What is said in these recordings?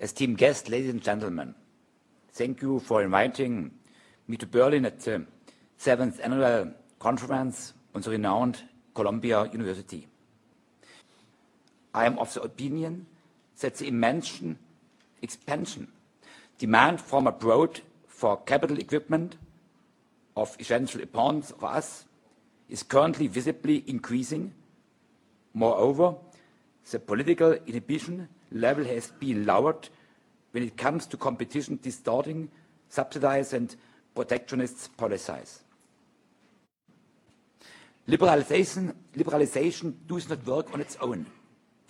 esteemed guests, ladies and gentlemen, thank you for inviting me to Berlin at the seventh annual conference on the renowned Columbia University. I am of the opinion that the immense expansion demand from abroad for capital equipment of essential importance for us is currently visibly increasing. Moreover, the political inhibition level has been lowered when it comes to competition distorting, subsidized and protectionist policies. Liberalization, liberalization does not work on its own.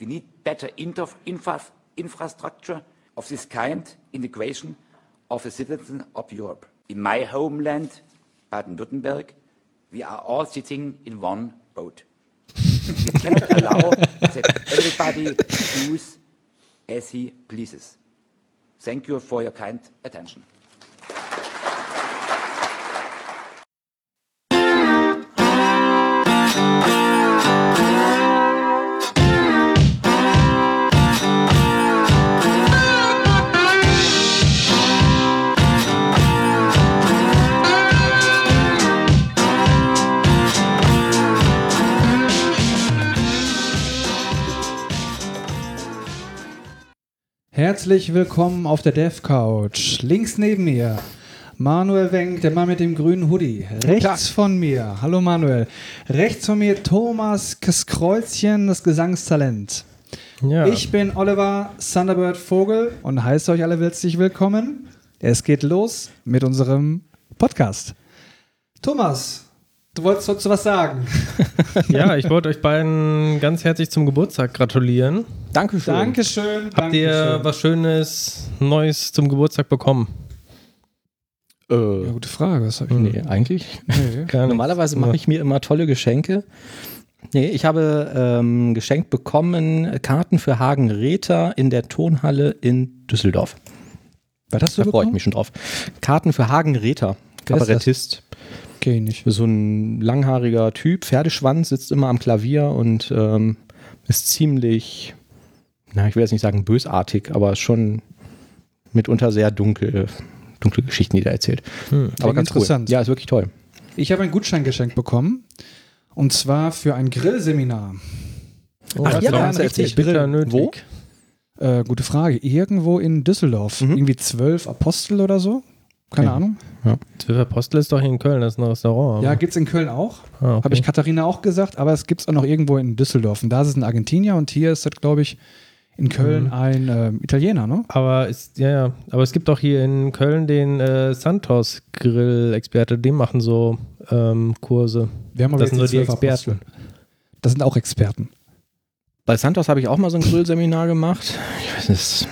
We need better infra infrastructure of this kind, integration of the citizens of Europe. In my homeland, Baden-Württemberg, we are all sitting in one boat. we cannot allow that everybody does as he pleases. Thank you for your kind attention. Herzlich willkommen auf der Dev Couch. Links neben mir Manuel Wenk, der Mann mit dem grünen Hoodie. Rechts von mir, hallo Manuel. Rechts von mir Thomas Kreuzchen, das Gesangstalent. Ja. Ich bin Oliver Thunderbird Vogel und heiße euch alle herzlich willkommen. Es geht los mit unserem Podcast. Thomas, Du wolltest dazu was sagen. ja, ich wollte euch beiden ganz herzlich zum Geburtstag gratulieren. Dankeschön. Dankeschön. Habt Dankeschön. ihr was Schönes, Neues zum Geburtstag bekommen? Äh, ja, gute Frage. Was ich nee, eigentlich. Nee. Normalerweise mache ich mir immer tolle Geschenke. Nee, ich habe ähm, geschenkt bekommen Karten für Hagen Räther in der Tonhalle in Düsseldorf. Was hast du Da freue ich mich schon drauf. Karten für Hagen Räther, Kabarettist. Okay, nicht. So ein langhaariger Typ, Pferdeschwanz, sitzt immer am Klavier und ähm, ist ziemlich, na, ich will jetzt nicht sagen bösartig, aber schon mitunter sehr dunkel, dunkle Geschichten, die er erzählt. Hm, aber ganz interessant. Cool. Ja, ist wirklich toll. Ich habe ein Gutschein geschenkt bekommen und zwar für ein Grillseminar. Oh, Ach ja, ja richtig. Nötig. Wo? Äh, gute Frage. Irgendwo in Düsseldorf. Mhm. Irgendwie zwölf Apostel oder so. Keine okay. Ahnung. Ja. Zwölf Apostel ist doch hier in Köln, das ist ein Restaurant. Ja, gibt es in Köln auch. Ah, okay. Habe ich Katharina auch gesagt, aber es gibt es auch noch irgendwo in Düsseldorf. Und da ist es ein Argentinier und hier ist das, glaube ich, in Köln mhm. ein äh, Italiener, ne? Aber ist, ja, ja, aber es gibt auch hier in Köln den äh, Santos Grill-Experte, die machen so ähm, Kurse. Wir haben aber das sind so die Experten. Das sind auch Experten. Bei Santos habe ich auch mal so ein Grillseminar gemacht. Ich weiß nicht,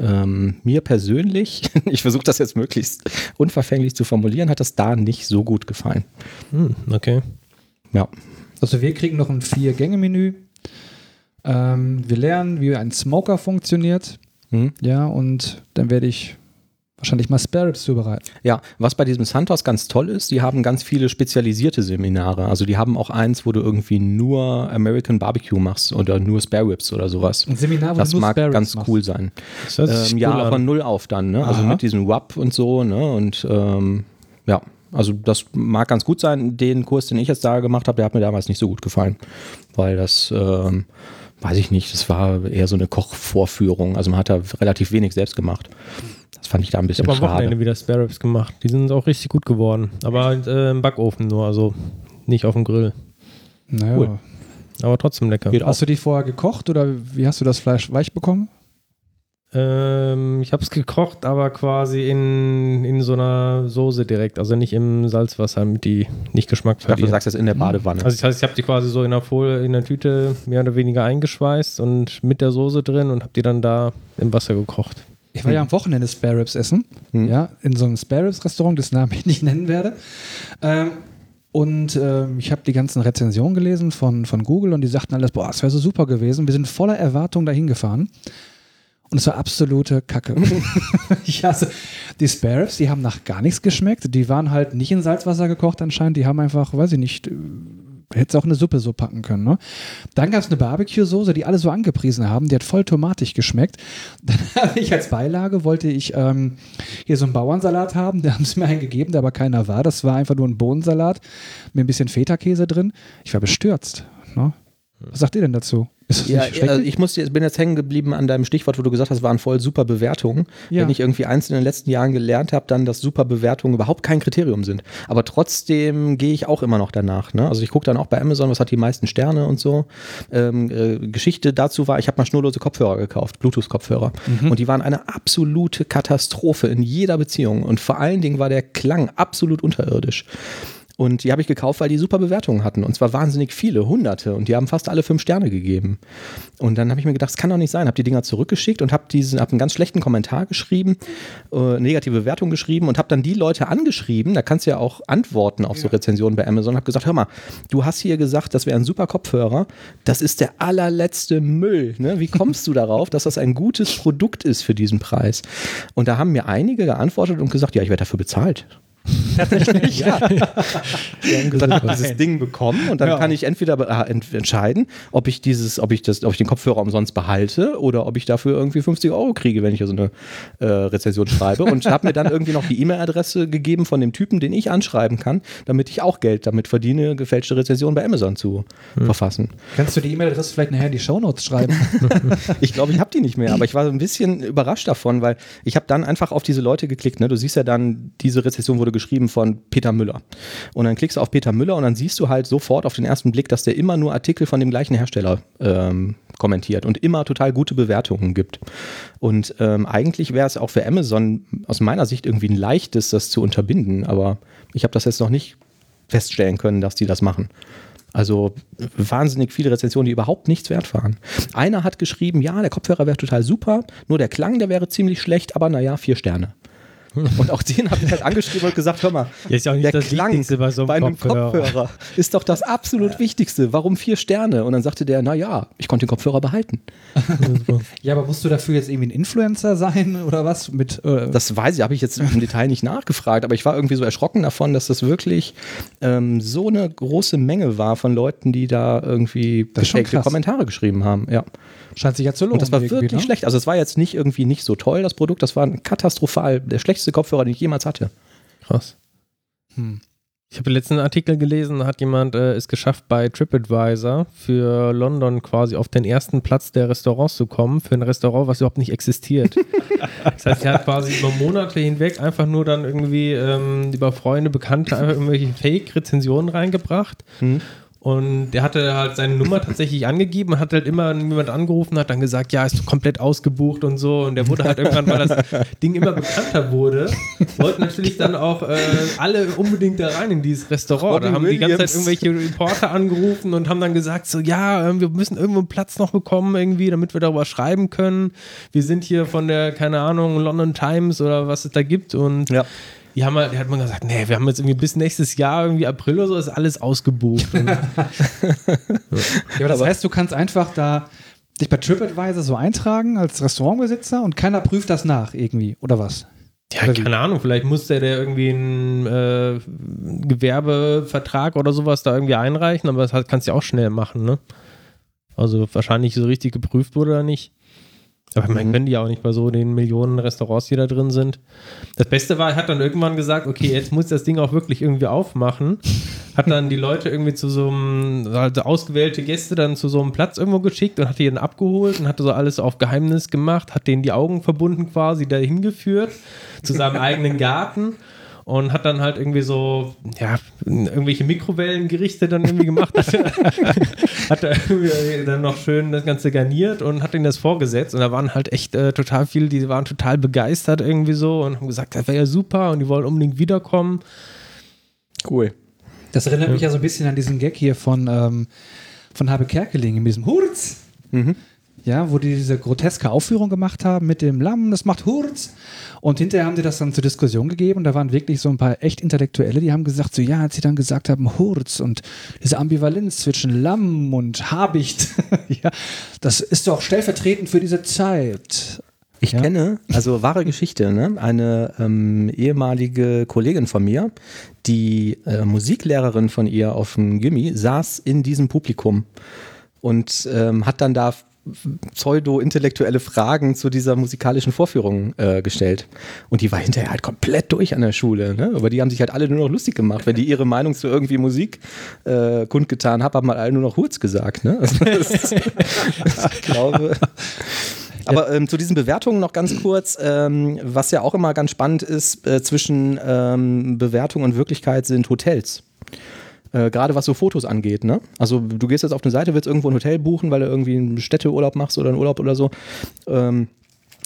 ähm, mir persönlich, ich versuche das jetzt möglichst unverfänglich zu formulieren, hat das da nicht so gut gefallen. Hm, okay. Ja. Also wir kriegen noch ein Vier-Gänge-Menü. Ähm, wir lernen, wie ein Smoker funktioniert. Mhm. Ja, und dann werde ich wahrscheinlich mal Spare Ribs zubereiten. Ja, was bei diesem Santos ganz toll ist, die haben ganz viele spezialisierte Seminare. Also die haben auch eins, wo du irgendwie nur American Barbecue machst oder nur Spare Ribs oder sowas. Ein Seminar, wo das du nur mag Spare ganz machst. cool sein. Ähm, ja, von null auf dann, ne? Also mit diesem WAP und so, ne? Und ähm, ja, also das mag ganz gut sein. Den Kurs, den ich jetzt da gemacht habe, der hat mir damals nicht so gut gefallen, weil das ähm, weiß ich nicht, das war eher so eine Kochvorführung. Also man hat da relativ wenig selbst gemacht. Das fand ich da ein bisschen schade. Ich habe am Wochenende wieder Spare Ribs gemacht. Die sind auch richtig gut geworden. Aber halt, äh, im Backofen nur, also nicht auf dem Grill. Naja. Cool. Aber trotzdem lecker. Geht hast du die vorher gekocht oder wie hast du das Fleisch weich bekommen? Ähm, ich habe es gekocht, aber quasi in, in so einer Soße direkt, also nicht im Salzwasser, damit die nicht Geschmack verlieren. Du sagst das in der Badewanne. Also das heißt, ich habe die quasi so in der Folie, in der Tüte mehr oder weniger eingeschweißt und mit der Soße drin und habe die dann da im Wasser gekocht. Ich war ja am Wochenende Spare Ribs essen, hm. ja, in so einem Spare Ribs Restaurant, das Namen ich nicht nennen werde. Ähm, und äh, ich habe die ganzen Rezensionen gelesen von, von Google und die sagten alles, boah, es wäre so super gewesen. Wir sind voller Erwartung dahin gefahren. Und es war absolute Kacke. ich hasse die Spare Ribs, die haben nach gar nichts geschmeckt. Die waren halt nicht in Salzwasser gekocht anscheinend. Die haben einfach, weiß ich nicht, Hättest auch eine Suppe so packen können. Ne? Dann gab es eine Barbecue-Soße, die alle so angepriesen haben. Die hat voll tomatig geschmeckt. Dann habe ich als Beilage, wollte ich ähm, hier so einen Bauernsalat haben. Da haben sie mir einen gegeben, der aber keiner war. Das war einfach nur ein Bohnensalat mit ein bisschen Feta-Käse drin. Ich war bestürzt. Ne? Was sagt ihr denn dazu? Ja, also ich muss, bin jetzt hängen geblieben an deinem Stichwort, wo du gesagt hast, waren voll super Bewertungen. Ja. Wenn ich irgendwie eins in den letzten Jahren gelernt habe, dann, dass super Bewertungen überhaupt kein Kriterium sind. Aber trotzdem gehe ich auch immer noch danach. Ne? Also ich gucke dann auch bei Amazon, was hat die meisten Sterne und so. Ähm, äh, Geschichte dazu war, ich habe mal schnurlose Kopfhörer gekauft, Bluetooth-Kopfhörer. Mhm. Und die waren eine absolute Katastrophe in jeder Beziehung. Und vor allen Dingen war der Klang absolut unterirdisch. Und die habe ich gekauft, weil die super Bewertungen hatten. Und zwar wahnsinnig viele, hunderte. Und die haben fast alle fünf Sterne gegeben. Und dann habe ich mir gedacht, das kann doch nicht sein. Habe die Dinger zurückgeschickt und habe hab einen ganz schlechten Kommentar geschrieben, äh, negative Bewertung geschrieben und habe dann die Leute angeschrieben. Da kannst du ja auch antworten auf so Rezensionen bei Amazon. Habe gesagt, hör mal, du hast hier gesagt, das wäre ein super Kopfhörer. Das ist der allerletzte Müll. Ne? Wie kommst du darauf, dass das ein gutes Produkt ist für diesen Preis? Und da haben mir einige geantwortet und gesagt, ja, ich werde dafür bezahlt. Tatsächlich? ja. dann habe ich dieses Ding bekommen und dann ja. kann ich entweder äh, ent entscheiden, ob ich dieses, ob ich das, ob ich den Kopfhörer umsonst behalte oder ob ich dafür irgendwie 50 Euro kriege, wenn ich so eine äh, Rezension schreibe. Und habe mir dann irgendwie noch die E-Mail-Adresse gegeben von dem Typen, den ich anschreiben kann, damit ich auch Geld damit verdiene, gefälschte Rezensionen bei Amazon zu hm. verfassen. Kannst du die E-Mail-Adresse vielleicht nachher in die Shownotes schreiben? ich glaube, ich habe die nicht mehr, aber ich war so ein bisschen überrascht davon, weil ich habe dann einfach auf diese Leute geklickt. Ne? Du siehst ja dann, diese Rezension wurde wurde geschrieben von Peter Müller. Und dann klickst du auf Peter Müller und dann siehst du halt sofort auf den ersten Blick, dass der immer nur Artikel von dem gleichen Hersteller ähm, kommentiert und immer total gute Bewertungen gibt. Und ähm, eigentlich wäre es auch für Amazon aus meiner Sicht irgendwie ein leichtes, das zu unterbinden, aber ich habe das jetzt noch nicht feststellen können, dass die das machen. Also wahnsinnig viele Rezensionen, die überhaupt nichts wert waren. Einer hat geschrieben, ja, der Kopfhörer wäre total super, nur der Klang, der wäre ziemlich schlecht, aber naja, vier Sterne. Und auch den habe ich halt angeschrieben und gesagt, hör mal, ja, ist ja auch nicht der das Klang Wichtigste bei so einem, bei einem Kopfhörer. Kopfhörer. ist doch das absolut Wichtigste. Warum vier Sterne? Und dann sagte der, na ja, ich konnte den Kopfhörer behalten. ja, aber musst du dafür jetzt irgendwie ein Influencer sein oder was? Mit, äh das weiß ich, habe ich jetzt im Detail nicht nachgefragt, aber ich war irgendwie so erschrocken davon, dass das wirklich ähm, so eine große Menge war von Leuten, die da irgendwie Kommentare geschrieben haben. Ja. Scheint sich ja zu lohnen. Und das war wirklich ne? schlecht. Also es war jetzt nicht irgendwie nicht so toll, das Produkt. Das war katastrophal. Der schlechteste Kopfhörer, den ich jemals hatte. Krass. Hm. Ich habe letzten Artikel gelesen, hat jemand äh, es geschafft, bei TripAdvisor für London quasi auf den ersten Platz der Restaurants zu kommen, für ein Restaurant, was überhaupt nicht existiert. das heißt, er hat quasi über Monate hinweg einfach nur dann irgendwie ähm, über Freunde, Bekannte einfach irgendwelche Fake-Rezensionen reingebracht. Hm. Und der hatte halt seine Nummer tatsächlich angegeben, hat halt immer jemand angerufen, hat dann gesagt, ja, ist komplett ausgebucht und so. Und der wurde halt irgendwann, weil das Ding immer bekannter wurde, wollten natürlich dann auch äh, alle unbedingt da rein in dieses Restaurant. Da haben Williams. die ganze Zeit irgendwelche Reporter angerufen und haben dann gesagt, so, ja, ähm, wir müssen irgendwo einen Platz noch bekommen irgendwie, damit wir darüber schreiben können. Wir sind hier von der, keine Ahnung, London Times oder was es da gibt und ja die haben halt, hat man gesagt, nee, wir haben jetzt irgendwie bis nächstes Jahr, irgendwie April oder so, ist alles ausgebucht. ja, aber das heißt, du kannst einfach da dich bei TripAdvisor so eintragen als Restaurantbesitzer und keiner prüft das nach irgendwie, oder was? Ja, oder keine? Ahnung, vielleicht muss der, der irgendwie einen äh, Gewerbevertrag oder sowas da irgendwie einreichen, aber das kannst du ja auch schnell machen, ne? Also wahrscheinlich so richtig geprüft wurde er nicht. Aber man mhm. können die ja auch nicht bei so den Millionen Restaurants, die da drin sind. Das Beste war, er hat dann irgendwann gesagt, okay, jetzt muss das Ding auch wirklich irgendwie aufmachen. Hat dann die Leute irgendwie zu so einem, also ausgewählte Gäste dann zu so einem Platz irgendwo geschickt und hat die dann abgeholt und hatte so alles auf Geheimnis gemacht, hat denen die Augen verbunden quasi dahin geführt zu seinem eigenen Garten und hat dann halt irgendwie so, ja, irgendwelche Mikrowellengerichte dann irgendwie gemacht. hat er irgendwie dann noch schön das Ganze garniert und hat ihnen das vorgesetzt. Und da waren halt echt äh, total viele, die waren total begeistert irgendwie so und haben gesagt, das wäre ja super und die wollen unbedingt wiederkommen. Cool. Das erinnert ja. mich ja so ein bisschen an diesen Gag hier von, ähm, von Habe Kerkeling in diesem Hurz. Mhm ja, wo die diese groteske Aufführung gemacht haben mit dem Lamm, das macht Hurz. Und hinterher haben sie das dann zur Diskussion gegeben und da waren wirklich so ein paar echt Intellektuelle, die haben gesagt, so ja, als sie dann gesagt haben, Hurz und diese Ambivalenz zwischen Lamm und Habicht, ja, das ist doch stellvertretend für diese Zeit. Ich Ja. kenne, also wahre Geschichte, ne? eine ähm, ehemalige Kollegin von mir, die äh, Musiklehrerin von ihr auf dem Gimmi, saß in diesem Publikum und ähm, hat dann da pseudo-intellektuelle Fragen zu dieser musikalischen Vorführung äh, gestellt. Und die war hinterher halt komplett durch an der Schule. Ne? Aber die haben sich halt alle nur noch lustig gemacht. Wenn die ihre Meinung zu irgendwie Musik äh, kundgetan haben, haben halt alle nur noch Hurz gesagt. Ne? Also das, ich glaube. Aber ähm, zu diesen Bewertungen noch ganz kurz, ähm, was ja auch immer ganz spannend ist äh, zwischen ähm, Bewertung und Wirklichkeit sind Hotels. Äh, Gerade was so Fotos angeht, ne? Also du gehst jetzt auf eine Seite, willst irgendwo ein Hotel buchen, weil du irgendwie einen Städteurlaub machst oder einen Urlaub oder so. Ähm,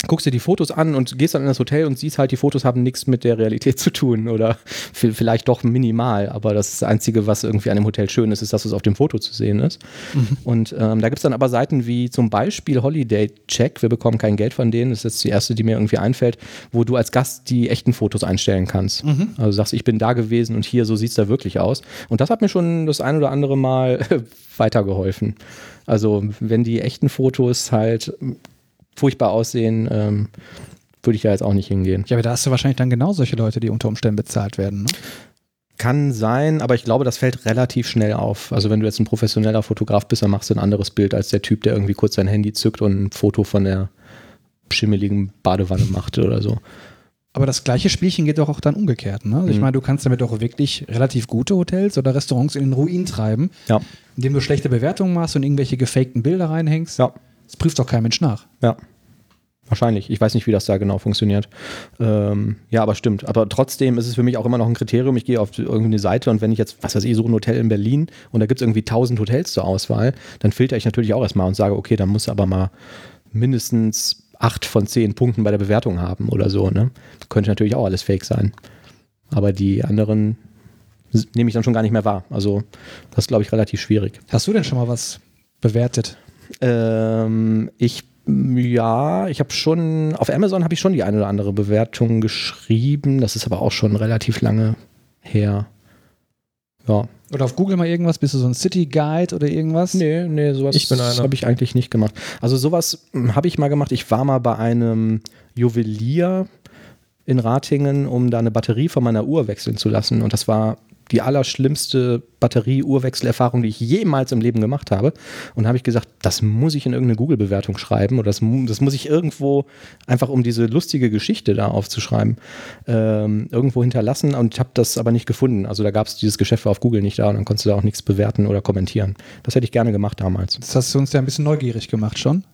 guckst dir die Fotos an und gehst dann in das Hotel und siehst halt, die Fotos haben nichts mit der Realität zu tun oder vi- vielleicht doch minimal, aber das, ist das Einzige, was irgendwie an dem Hotel schön ist, ist, dass es auf dem Foto zu sehen ist. Und ähm, da gibt es dann aber Seiten wie zum Beispiel Holiday Check, wir bekommen kein Geld von denen, das ist jetzt die erste, die mir irgendwie einfällt, wo du als Gast die echten Fotos einstellen kannst. Also sagst, ich bin da gewesen und hier, so sieht es da wirklich aus. Und das hat mir schon das ein oder andere Mal weitergeholfen. Also wenn die echten Fotos halt furchtbar aussehen, ähm, würde ich ja jetzt auch nicht hingehen. Ja, aber da hast du wahrscheinlich dann genau solche Leute, die unter Umständen bezahlt werden. Ne? Kann sein, aber ich glaube, das fällt relativ schnell auf. Also wenn du jetzt ein professioneller Fotograf bist, dann machst du ein anderes Bild als der Typ, der irgendwie kurz sein Handy zückt und ein Foto von der schimmeligen Badewanne macht oder so. Aber das gleiche Spielchen geht doch auch dann umgekehrt. Ne? Also Ich Mhm. meine, du kannst damit auch wirklich relativ gute Hotels oder Restaurants in den Ruin treiben, Ja, indem du schlechte Bewertungen machst und irgendwelche gefakten Bilder reinhängst. ja, Das prüft doch kein Mensch nach. ja. Wahrscheinlich. Ich weiß nicht, wie das da genau funktioniert. Ähm, ja, aber stimmt. Aber trotzdem ist es für mich auch immer noch ein Kriterium. Ich gehe auf irgendeine Seite und wenn ich jetzt, was weiß ich, so ein Hotel in Berlin und da gibt es irgendwie 1000 Hotels zur Auswahl, dann filter ich natürlich auch erstmal und sage, okay, dann muss aber mal mindestens acht von zehn Punkten bei der Bewertung haben oder so. Ne? Könnte natürlich auch alles fake sein. Aber die anderen nehme ich dann schon gar nicht mehr wahr. Also das ist, glaube ich, relativ schwierig. Hast du denn schon mal was bewertet? Ähm, ich ja, ich habe schon auf Amazon habe ich schon die eine oder andere Bewertung geschrieben. Das ist aber auch schon relativ lange her. Ja. Oder auf Google mal irgendwas? Bist du so ein City Guide oder irgendwas? Nee, nee, sowas Ich bin einer. habe ich eigentlich nicht gemacht. Also sowas hm, habe ich mal gemacht. Ich war mal bei einem Juwelier in Ratingen, um da eine Batterie von meiner Uhr wechseln zu lassen. Und das war die allerschlimmste Batterie-Uhrwechselerfahrung, die ich jemals im Leben gemacht habe. Und habe ich gesagt, das muss ich in irgendeine Google-Bewertung schreiben oder das, das muss ich irgendwo einfach, um diese lustige Geschichte da aufzuschreiben, ähm, irgendwo hinterlassen. Und ich habe das aber nicht gefunden. Also da gab es dieses Geschäft auf Google nicht da und dann konntest du da auch nichts bewerten oder kommentieren. Das hätte ich gerne gemacht damals. Das hast du uns ja ein bisschen neugierig gemacht schon.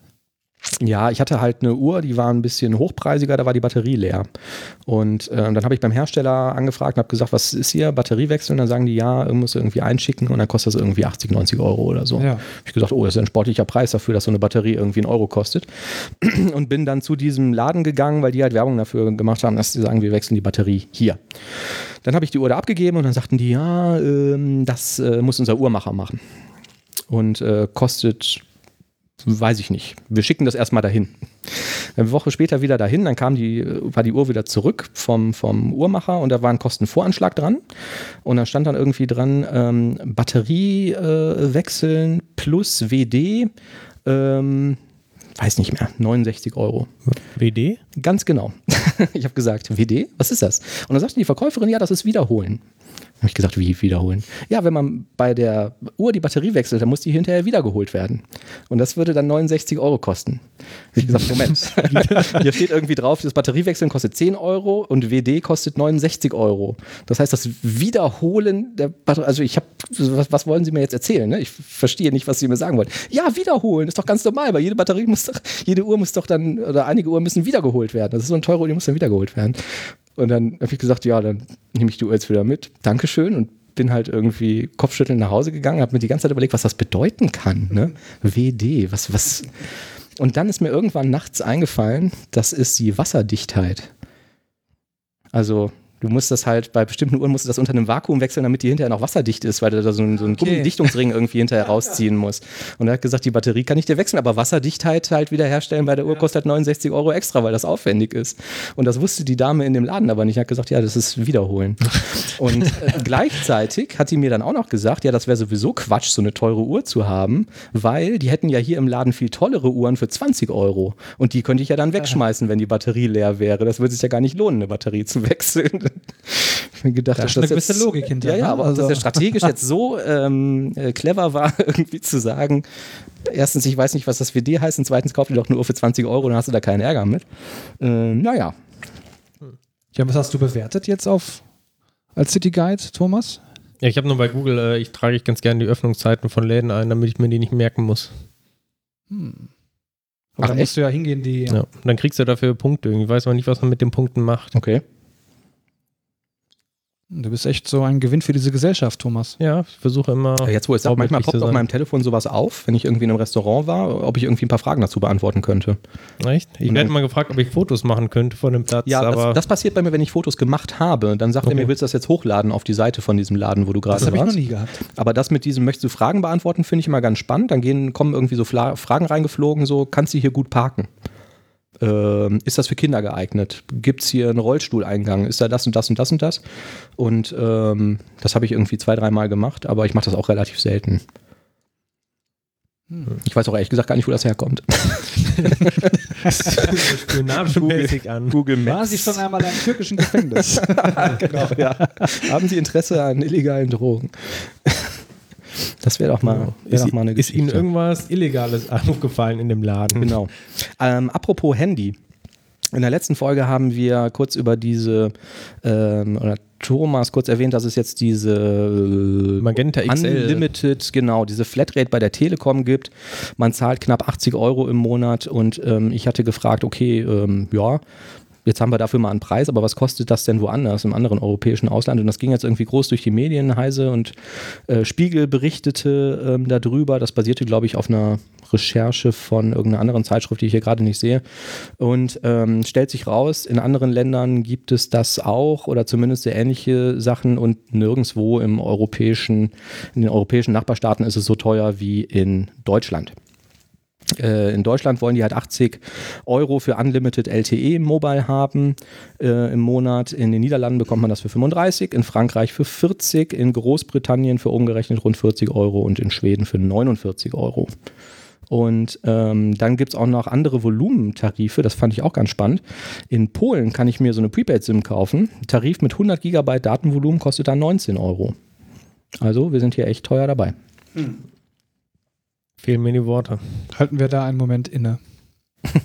Ja, ich hatte halt eine Uhr, die war ein bisschen hochpreisiger, da war die Batterie leer. Und äh, dann habe ich beim Hersteller angefragt und habe gesagt, was ist hier, Batteriewechsel? Und dann sagen die, ja, muss irgendwie einschicken und dann kostet das irgendwie 80, 90 Euro oder so. Ja. Hab ich gesagt, oh, das ist ein sportlicher Preis dafür, dass so eine Batterie irgendwie einen Euro kostet. Und bin dann zu diesem Laden gegangen, weil die halt Werbung dafür gemacht haben, dass sie sagen, wir wechseln die Batterie hier. Dann habe ich die Uhr da abgegeben und dann sagten die, ja, ähm, das äh, muss unser Uhrmacher machen. Und äh, kostet weiß ich nicht. Wir schicken das erstmal dahin. Eine Woche später wieder dahin, dann kam die, war die Uhr wieder zurück vom, vom Uhrmacher und da war ein Kostenvoranschlag dran. Und dann stand dann irgendwie dran, ähm, Batterie äh, wechseln plus WD, ähm, weiß nicht mehr, 69 Euro. WD? Ganz genau. ich habe gesagt, WD, was ist das? Und dann sagte die Verkäuferin, ja, das ist Wiederholen. Habe ich gesagt, wie wiederholen? Ja, wenn man bei der Uhr die Batterie wechselt, dann muss die hinterher wiedergeholt werden. Und das würde dann 69 Euro kosten. Ich gesagt, Moment. Hier steht irgendwie drauf, das Batteriewechseln kostet 10 Euro und WD kostet 69 Euro. Das heißt, das Wiederholen der Batterie, also ich habe, was, was wollen Sie mir jetzt erzählen? Ne? Ich verstehe nicht, was Sie mir sagen wollen. Ja, wiederholen, ist doch ganz normal, weil jede Batterie muss doch, jede Uhr muss doch dann, oder einige Uhren müssen wiedergeholt werden. Das ist so eine teure Uhr, die muss dann wiedergeholt werden. Und dann habe ich gesagt, ja, dann nehme ich die Uhr jetzt wieder mit. Dankeschön. Und bin halt irgendwie kopfschüttelnd nach Hause gegangen, habe mir die ganze Zeit überlegt, was das bedeuten kann. Ne? WD, was, was. Und dann ist mir irgendwann nachts eingefallen, das ist die Wasserdichtheit. Also Du musst das halt, bei bestimmten Uhren musst du das unter einem Vakuum wechseln, damit die hinterher noch wasserdicht ist, weil du da so einen, so einen Okay. Gummidichtungsring irgendwie hinterher rausziehen musst. Und er hat gesagt, die Batterie kann ich dir wechseln, aber Wasserdichtheit halt wieder herstellen bei der Uhr kostet halt 69 Euro extra, weil das aufwendig ist. Und das wusste die Dame in dem Laden aber nicht. Er hat gesagt, ja, das ist Wiederholen. Und äh, gleichzeitig hat die mir dann auch noch gesagt, ja, das wäre sowieso Quatsch, so eine teure Uhr zu haben, weil die hätten ja hier im Laden viel tollere Uhren für 20 Euro. Und die könnte ich ja dann wegschmeißen, wenn die Batterie leer wäre. Das würde sich ja gar nicht lohnen, eine Batterie zu wechseln. Ich hab mir gedacht, Da dass ist eine gewisse jetzt- Logik hinter, Ja, ja, ne? aber Also- das ja strategisch jetzt so ähm, äh, clever war, irgendwie zu sagen, erstens, ich weiß nicht, was das für dir heißt, und zweitens, kauf dir doch eine Uhr für 20 Euro, dann hast du da keinen Ärger mit. Ähm, naja, Ja, was hast du bewertet jetzt auf als City Guide, Thomas? Ja, ich habe nur bei Google, äh, ich trage ich ganz gerne die Öffnungszeiten von Läden ein, damit ich mir die nicht merken muss. Hm. Aber Ach, da echt? musst du ja hingehen, die. Ja. Und dann kriegst du dafür Punkte. Irgendwie weiß man nicht, was man mit den Punkten macht. okay. Du bist echt so ein Gewinn für diese Gesellschaft, Thomas. Ja, ich versuche immer. Jetzt, wo es sagt, manchmal poppt auf meinem Telefon sowas auf, wenn ich irgendwie in einem Restaurant war, ob ich irgendwie ein paar Fragen dazu beantworten könnte. Echt? Ich Mhm. werde mal gefragt, ob ich Fotos machen könnte von dem Platz, Ja, aber das, das passiert bei mir, wenn ich Fotos gemacht habe. Dann sagt er Okay. mir, willst du das jetzt hochladen auf die Seite von diesem Laden, wo du Das gerade habe ich noch warst? nie gehabt. Aber das mit diesem, möchtest du Fragen beantworten, finde ich immer ganz spannend. Dann gehen, kommen irgendwie so Fla Fragen reingeflogen, so, kannst du hier gut parken? Ähm, ist das für Kinder geeignet? Gibt es hier einen Rollstuhleingang? Ist da das und das und das und das? Und ähm, das habe ich irgendwie zwei, dreimal gemacht, aber ich mache das auch relativ selten. Ich weiß auch ehrlich gesagt gar nicht, wo das herkommt. spionagemäßig an. Google Waren Sie schon einmal im türkischen Gefängnis? genau, ja. Haben Sie Interesse an illegalen Drogen? Das wäre doch, mal, wär Ist, doch mal eine ist Ihnen Geschichte. irgendwas Illegales aufgefallen in dem Laden? Genau. Ähm, apropos Handy. In der letzten Folge haben wir kurz über diese, ähm, oder Thomas kurz erwähnt, dass es jetzt diese äh, Magenta XL. Unlimited, genau, diese Flatrate bei der Telekom gibt. Man zahlt knapp 80 Euro im Monat und ähm, ich hatte gefragt, okay, ähm, ja, jetzt haben wir dafür mal einen Preis, aber was kostet das denn woanders, im anderen europäischen Ausland? Und das ging jetzt irgendwie groß durch die Medien, Heise und äh, Spiegel berichtete ähm, darüber. Das basierte, glaube ich, auf einer Recherche von irgendeiner anderen Zeitschrift, die ich hier gerade nicht sehe. Und ähm, stellt sich raus, in anderen Ländern gibt es das auch oder zumindest sehr ähnliche Sachen und nirgendwo im europäischen, in den europäischen Nachbarstaaten ist es so teuer wie in Deutschland. Äh, in Deutschland wollen die halt 80 Euro für Unlimited LTE Mobile haben äh, im Monat. In den Niederlanden bekommt man das für 35, in Frankreich für 40, in Großbritannien für umgerechnet rund 40 Euro und in Schweden für 49 Euro. Und ähm, dann gibt es auch noch andere Volumentarife, das fand ich auch ganz spannend. In Polen kann ich mir so eine Prepaid-SIM kaufen. Tarif mit 100 Gigabyte Datenvolumen kostet dann 19 Euro. Also wir sind hier echt teuer dabei. Fehlen mir die Worte. Halten wir da einen Moment inne.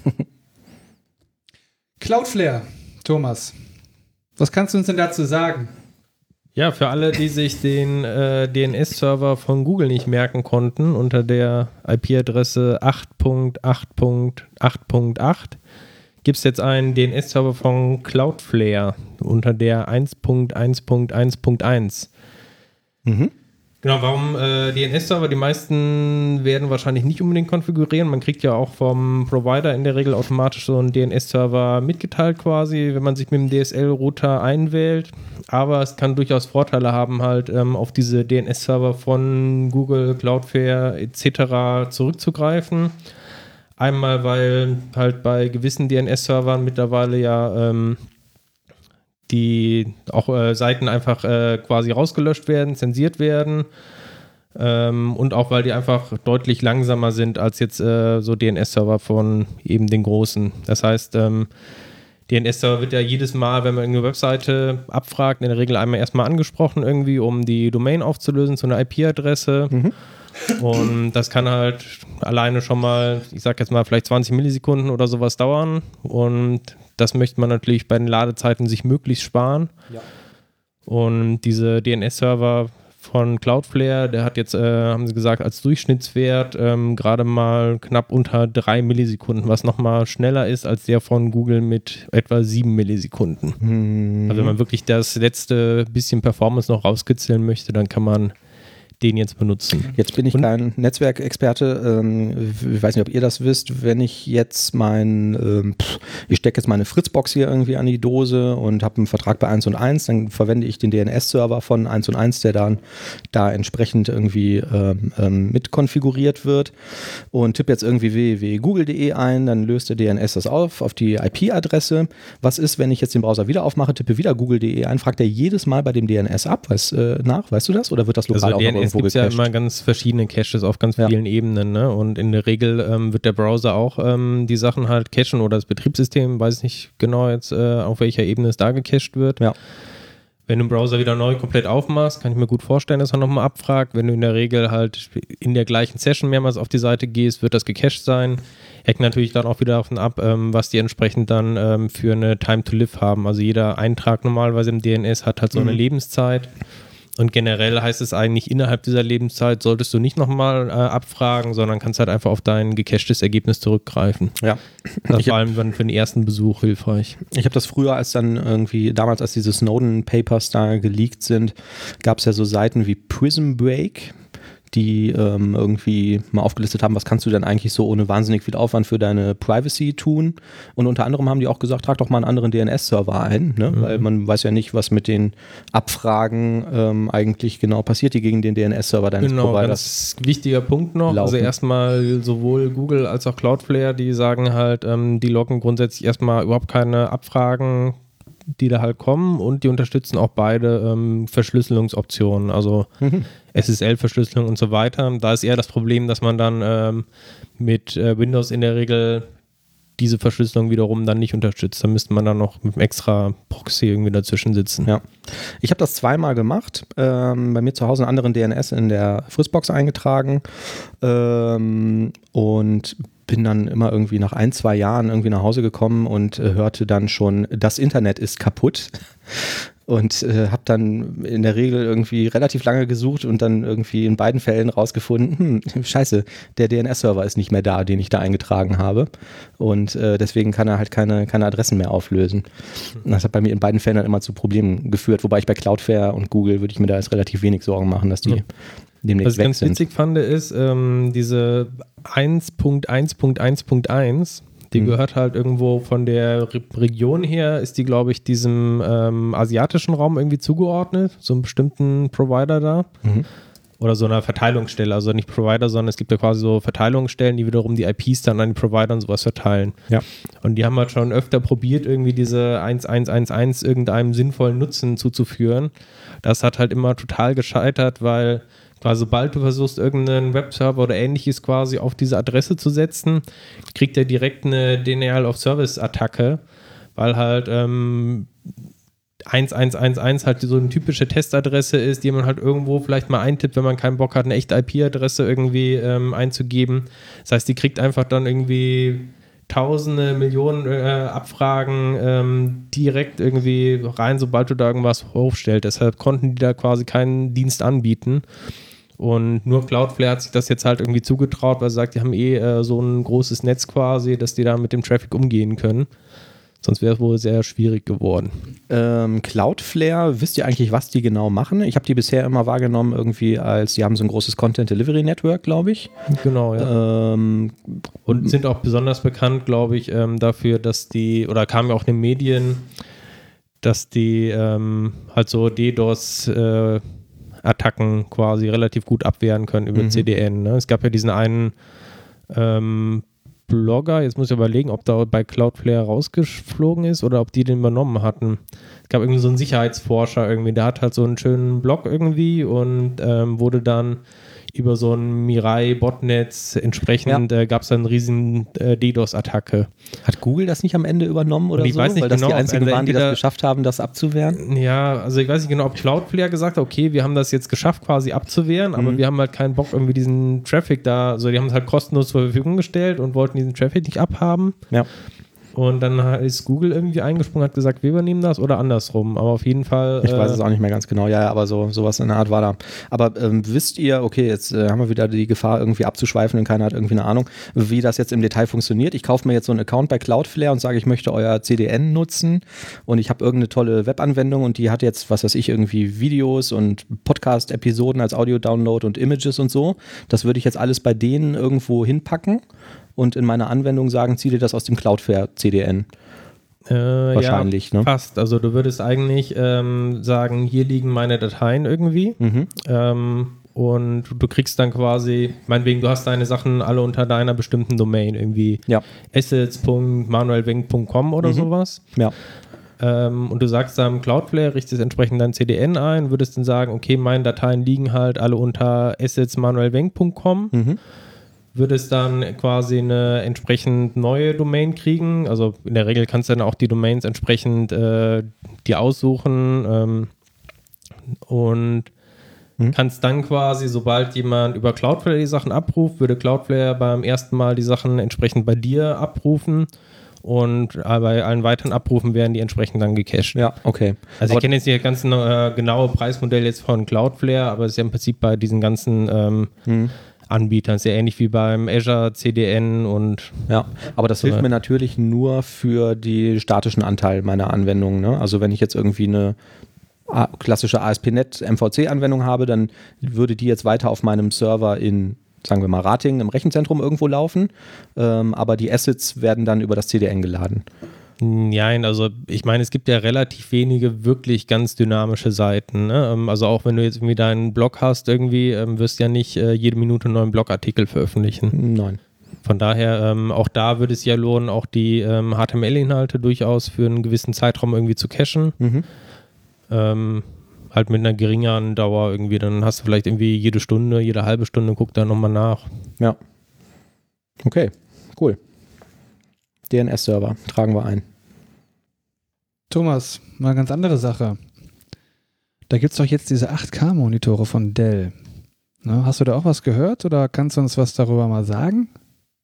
Cloudflare, Thomas. Was kannst du uns denn dazu sagen? Ja, für alle, die sich den äh, DNS-Server von Google nicht merken konnten, unter der IP-Adresse 8.8.8.8 gibt es jetzt einen DNS-Server von Cloudflare unter der 1.1.1.1. Mhm. Genau, warum äh, DNS-Server? Die meisten werden wahrscheinlich nicht unbedingt konfigurieren. Man kriegt ja auch vom Provider in der Regel automatisch so einen DNS-Server mitgeteilt quasi, wenn man sich mit dem DSL-Router einwählt. Aber es kann durchaus Vorteile haben, halt ähm, auf diese DNS-Server von Google, Cloudflare etc. zurückzugreifen. Einmal, weil halt bei gewissen DNS-Servern mittlerweile ja ähm, die auch äh, Seiten einfach äh, quasi rausgelöscht werden, zensiert werden. Ähm, und auch weil die einfach deutlich langsamer sind als jetzt äh, so DNS-Server von eben den großen. Das heißt, ähm, DNS-Server wird ja jedes Mal, wenn man eine Webseite abfragt, in der Regel einmal erstmal angesprochen, irgendwie, um die Domain aufzulösen zu einer IP-Adresse. Und das kann halt alleine schon mal, ich sag jetzt mal, vielleicht 20 Millisekunden oder sowas dauern. Und das möchte man natürlich bei den Ladezeiten sich möglichst sparen. Und diese DNS-Server von Cloudflare, der hat jetzt, äh, haben sie gesagt, als Durchschnittswert ähm, gerade mal knapp unter drei Millisekunden, was nochmal schneller ist als der von Google mit etwa sieben Millisekunden. Also wenn man wirklich das letzte bisschen Performance noch rauskitzeln möchte, dann kann man den jetzt benutzen. Jetzt bin ich kein Netzwerkexperte. Ähm, ich weiß nicht, ob ihr das wisst. Wenn ich jetzt mein, ähm, ich stecke jetzt meine Fritzbox hier irgendwie an die Dose und habe einen Vertrag bei 1 und 1, dann verwende ich den DNS-Server von 1 und 1, der dann da entsprechend irgendwie ähm, ähm, mit konfiguriert wird und tippe jetzt irgendwie www.google.de ein, dann löst der DNS das auf, auf die IP-Adresse. Was ist, wenn ich jetzt den Browser wieder aufmache, tippe wieder google.de ein, fragt er jedes Mal bei dem DNS ab, weiß, äh, nach, weißt du das? Oder wird das lokal also auch es gibt ja immer ganz verschiedene Caches auf ganz vielen ja. Ebenen. Ne? Und in der Regel ähm, wird der Browser auch ähm, die Sachen halt cachen oder das Betriebssystem, weiß ich nicht genau jetzt, äh, auf welcher Ebene es da gecached wird. Ja. Wenn du den Browser wieder neu komplett aufmachst, kann ich mir gut vorstellen, dass er nochmal abfragt. Wenn du in der Regel halt in der gleichen Session mehrmals auf die Seite gehst, wird das gecached sein. Hängt natürlich dann auch wieder davon ab, ähm, was die entsprechend dann ähm, für eine Time to Live haben. Also jeder Eintrag normalerweise im DNS hat halt so eine mhm. Lebenszeit. Und generell heißt es eigentlich, innerhalb dieser Lebenszeit solltest du nicht nochmal äh, abfragen, sondern kannst halt einfach auf dein gecachtes Ergebnis zurückgreifen. Ja. Das ist vor allem dann für den ersten Besuch hilfreich. Ich habe das früher, als dann irgendwie, damals als diese Snowden-Papers da geleakt sind, gab es ja so Seiten wie Prism Break die ähm, irgendwie mal aufgelistet haben, was kannst du denn eigentlich so ohne wahnsinnig viel Aufwand für deine Privacy tun. Und unter anderem haben die auch gesagt, trag doch mal einen anderen DNS-Server ein, ne? Mhm. weil man weiß ja nicht, was mit den Abfragen ähm, eigentlich genau passiert, die gegen den DNS-Server deines genau, Providers. Ganz wichtiger Punkt noch. Also laufen. Also erstmal sowohl Google als auch Cloudflare, die sagen halt, ähm, die loggen grundsätzlich erstmal überhaupt keine Abfragen die da halt kommen und die unterstützen auch beide ähm, Verschlüsselungsoptionen, also mhm. SSL-Verschlüsselung und so weiter. Da ist eher das Problem, dass man dann ähm, mit äh, Windows in der Regel diese Verschlüsselung wiederum dann nicht unterstützt. Da müsste man dann noch mit einem extra Proxy irgendwie dazwischen sitzen. Ja. Ich habe das zweimal gemacht. Ähm, bei mir zu Hause einen anderen DNS in der Fritzbox eingetragen ähm, und bin dann immer irgendwie nach ein, zwei Jahren irgendwie nach Hause gekommen und äh, hörte dann schon, das Internet ist kaputt. Und äh, habe dann in der Regel irgendwie relativ lange gesucht und dann irgendwie in beiden Fällen rausgefunden, hm, scheiße, der DNS-Server ist nicht mehr da, den ich da eingetragen habe. Und äh, deswegen kann er halt keine, keine Adressen mehr auflösen. Und das hat bei mir in beiden Fällen dann immer zu Problemen geführt. Wobei ich bei Cloudflare und Google würde ich mir da jetzt relativ wenig Sorgen machen, dass die ja. Demnächst Was ich ganz sind. witzig fand, ist ähm, diese 1.1.1.1, die mhm. gehört halt irgendwo von der Re Region her, ist die, glaube ich, diesem ähm, asiatischen Raum irgendwie zugeordnet, so einem bestimmten Provider da. Mhm. Oder so einer Verteilungsstelle, also nicht Provider, sondern es gibt ja quasi so Verteilungsstellen, die wiederum die IPs dann an die Provider und sowas verteilen. Ja. Und die haben halt schon öfter probiert, irgendwie diese 1111 irgendeinem sinnvollen Nutzen zuzuführen. Das hat halt immer total gescheitert, weil weil sobald du versuchst, irgendeinen Webserver oder ähnliches quasi auf diese Adresse zu setzen, kriegt er direkt eine Denial of Service Attacke, weil halt ähm, 1111 halt so eine typische Testadresse ist, die man halt irgendwo vielleicht mal eintippt, wenn man keinen Bock hat, eine echte IP-Adresse irgendwie ähm, einzugeben. Das heißt, die kriegt einfach dann irgendwie Tausende, Millionen äh, Abfragen ähm, direkt irgendwie rein, sobald du da irgendwas hochstellst. Deshalb konnten die da quasi keinen Dienst anbieten. Und nur Cloudflare hat sich das jetzt halt irgendwie zugetraut, weil sie sagt, die haben eh äh, so ein großes Netz quasi, dass die da mit dem Traffic umgehen können. Sonst wäre es wohl sehr schwierig geworden. Ähm, Cloudflare, wisst ihr eigentlich, was die genau machen? Ich habe die bisher immer wahrgenommen, irgendwie als, die haben so ein großes Content Delivery Network, glaube ich. Genau, ja. Ähm, Und sind auch besonders bekannt, glaube ich, ähm, dafür, dass die, oder kamen ja auch in den Medien, dass die ähm, halt so DDoS äh, Attacken quasi relativ gut abwehren können über mhm. CDN. Ne? Es gab ja diesen einen ähm, Blogger, jetzt muss ich überlegen, ob da bei Cloudflare rausgeflogen ist oder ob die den übernommen hatten. Es gab irgendwie so einen Sicherheitsforscher irgendwie, der hat halt so einen schönen Blog irgendwie und ähm, wurde dann über so ein Mirai-Botnetz entsprechend ja. äh, gab es dann eine riesen äh, DDoS-Attacke. Hat Google das nicht am Ende übernommen oder ich so? Weiß nicht Weil genau, das die einzigen waren, die das geschafft haben, das abzuwehren? Ja, also ich weiß nicht genau, ob Cloudflare gesagt hat, okay, wir haben das jetzt geschafft quasi abzuwehren, mhm. aber wir haben halt keinen Bock irgendwie diesen Traffic da, also die haben es halt kostenlos zur Verfügung gestellt und wollten diesen Traffic nicht abhaben. Ja. Und dann ist Google irgendwie eingesprungen, hat gesagt, wir übernehmen das oder andersrum. Aber auf jeden Fall. Ich weiß äh, es auch nicht mehr ganz genau. Ja, ja, aber so sowas in der Art war da. Aber ähm, wisst ihr, okay, jetzt äh, haben wir wieder die Gefahr, irgendwie abzuschweifen und keiner hat irgendwie eine Ahnung, wie das jetzt im Detail funktioniert. Ich kaufe mir jetzt so einen Account bei Cloudflare und sage, ich möchte euer CDN nutzen und ich habe irgendeine tolle Webanwendung und die hat jetzt, was weiß ich, irgendwie Videos und Podcast-Episoden als Audio-Download und Images und so. Das würde ich jetzt alles bei denen irgendwo hinpacken und in meiner Anwendung sagen, zieh dir das aus dem Cloudflare CDN. Äh, Wahrscheinlich, ja, ne? Fast. Also du würdest eigentlich ähm, sagen, hier liegen meine Dateien irgendwie. Mhm. Ähm, und du kriegst dann quasi, meinetwegen, du hast deine Sachen alle unter deiner bestimmten Domain, irgendwie Ja, assets.manuelwenk.com oder Mhm. sowas. ja. Ähm, und du sagst dann Cloudflare, richtest entsprechend dein CDN ein, würdest dann sagen, okay, meine Dateien liegen halt alle unter assetsmanuelwenk.com, Mhm. Würdest dann quasi eine entsprechend neue Domain kriegen. Also in der Regel kannst du dann auch die Domains entsprechend äh, die aussuchen ähm, und Mhm. kannst dann quasi, sobald jemand über Cloudflare die Sachen abruft, würde Cloudflare beim ersten Mal die Sachen entsprechend bei dir abrufen und äh, bei allen weiteren Abrufen werden die entsprechend dann gecached. Ja, okay. Also Aber- ich kenne jetzt nicht das ganze äh, genaue Preismodell jetzt von Cloudflare, aber es ist ja im Prinzip bei diesen ganzen ähm, Mhm. Anbietern sehr ähnlich wie beim Azure CDN und Ja, aber das hilft Soweit. mir natürlich nur für die statischen Anteil meiner Anwendung. Ne? Also wenn ich jetzt irgendwie eine klassische ASP.NET MVC-Anwendung habe, dann würde die jetzt weiter auf meinem Server in, sagen wir mal, Rating im Rechenzentrum irgendwo laufen. Ähm, aber die Assets werden dann über das CDN geladen. Nein, also ich meine, es gibt ja relativ wenige wirklich ganz dynamische Seiten. Ne? Ähm, Also auch wenn du jetzt irgendwie deinen Blog hast, irgendwie ähm, wirst du ja nicht äh, jede Minute einen neuen Blogartikel veröffentlichen. Nein. Von daher, ähm, auch da würde es ja lohnen, auch die ähm, HTML-Inhalte durchaus für einen gewissen Zeitraum irgendwie zu cachen. Mhm. Ähm, halt mit einer geringeren Dauer irgendwie. Dann hast du vielleicht irgendwie jede Stunde, jede halbe Stunde, guck da nochmal nach. Ja. Okay, cool. DNS-Server tragen wir ein. Thomas, mal eine ganz andere Sache. Da gibt es doch jetzt diese 8K-Monitore von Dell. Ne, hast du da auch was gehört oder kannst du uns was darüber mal sagen?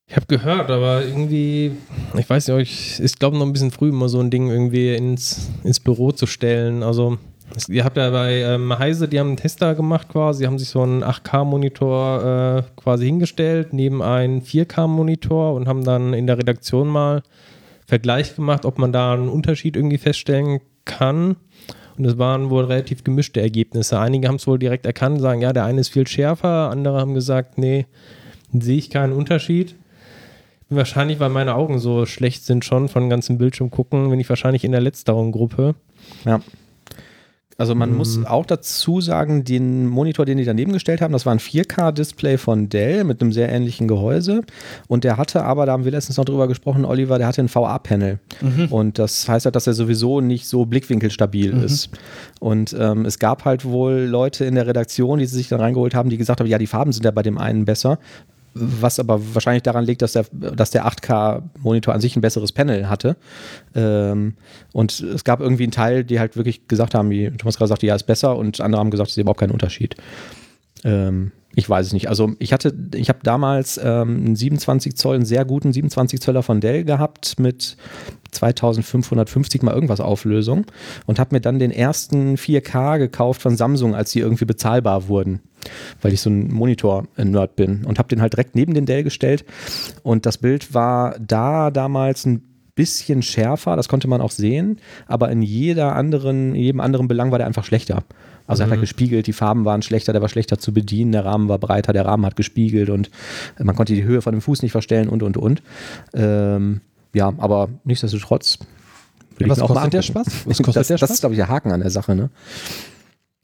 Ich habe gehört, aber irgendwie, ich weiß nicht, ich ist glaube noch ein bisschen früh, mal so ein Ding irgendwie ins, ins Büro zu stellen. Also ihr habt ja bei ähm, Heise, die haben einen Tester gemacht quasi, haben sich so einen 8K-Monitor äh, quasi hingestellt, neben einen 4K-Monitor und haben dann in der Redaktion mal Vergleich gemacht, ob man da einen Unterschied irgendwie feststellen kann. Und es waren wohl relativ gemischte Ergebnisse. Einige haben es wohl direkt erkannt, sagen, ja, der eine ist viel schärfer, andere haben gesagt, nee, sehe ich keinen Unterschied. Wahrscheinlich, weil meine Augen so schlecht sind schon von ganzem Bildschirm gucken, bin ich wahrscheinlich in der letzteren Gruppe. Ja. Also man Mhm. muss auch dazu sagen, den Monitor, den die daneben gestellt haben, das war ein 4K-Display von Dell mit einem sehr ähnlichen Gehäuse. Und der hatte aber, da haben wir letztens noch drüber gesprochen, Oliver, der hatte ein VA-Panel. Und das heißt halt, dass er sowieso nicht so blickwinkelstabil ist. Und ähm, es gab halt wohl Leute in der Redaktion, die sich dann reingeholt haben, die gesagt haben, ja, die Farben sind ja bei dem einen besser. Was aber wahrscheinlich daran liegt, dass der, dass der 8K-Monitor an sich ein besseres Panel hatte. Ähm, und es gab irgendwie einen Teil, die halt wirklich gesagt haben, wie Thomas gerade sagte, ja, ist besser und andere haben gesagt, es ist überhaupt kein Unterschied. Ähm, ich weiß es nicht. Also ich hatte, ich habe damals ähm, einen 27 Zoll, einen sehr guten 27 Zöller von Dell gehabt mit 2550 mal irgendwas Auflösung und habe mir dann den ersten 4K gekauft von Samsung, als die irgendwie bezahlbar wurden, weil ich so ein Monitor-Nerd bin und habe den halt direkt neben den Dell gestellt und das Bild war da damals ein bisschen schärfer, das konnte man auch sehen, aber in jeder anderen, in jedem anderen Belang war der einfach schlechter. Also er hat halt gespiegelt, die Farben waren schlechter, der war schlechter zu bedienen, der Rahmen war breiter, der Rahmen hat gespiegelt und man konnte die Höhe von dem Fuß nicht verstellen und und und. Ähm, ja, aber nichtsdestotrotz. ich Was mir auch mal kostet der. Spaß? Was kostet das, der Das Spaß? ist, glaube ich, der Haken an der Sache, ne?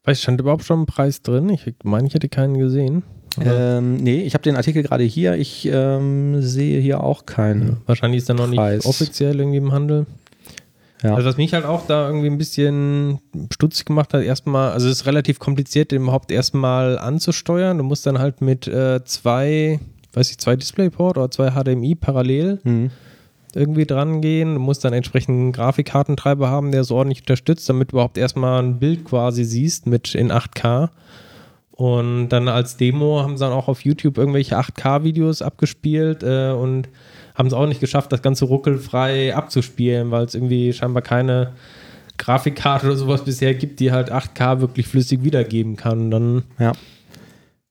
Weiß, stand überhaupt schon ein Preis drin? Ich meine, ich hätte keinen gesehen. Ähm, nee, ich habe den Artikel gerade hier. Ich ähm, sehe hier auch keinen. Wahrscheinlich ist er noch nicht Preis. offiziell irgendwie im Handel. Ja. Also was mich halt auch da irgendwie ein bisschen stutzig gemacht hat, erstmal, also es ist relativ kompliziert, den überhaupt erstmal anzusteuern. Du musst dann halt mit äh, zwei, weiß ich, zwei DisplayPort oder zwei HDMI parallel Mhm. irgendwie dran gehen. Du musst dann entsprechend einen Grafikkartentreiber haben, der so ordentlich unterstützt, damit du überhaupt erstmal ein Bild quasi siehst mit in 8K. Und dann als Demo haben sie dann auch auf YouTube irgendwelche 8K-Videos abgespielt äh, und haben es auch nicht geschafft, das Ganze ruckelfrei abzuspielen, weil es irgendwie scheinbar keine Grafikkarte oder sowas bisher gibt, die halt 8K wirklich flüssig wiedergeben kann. Dann ja.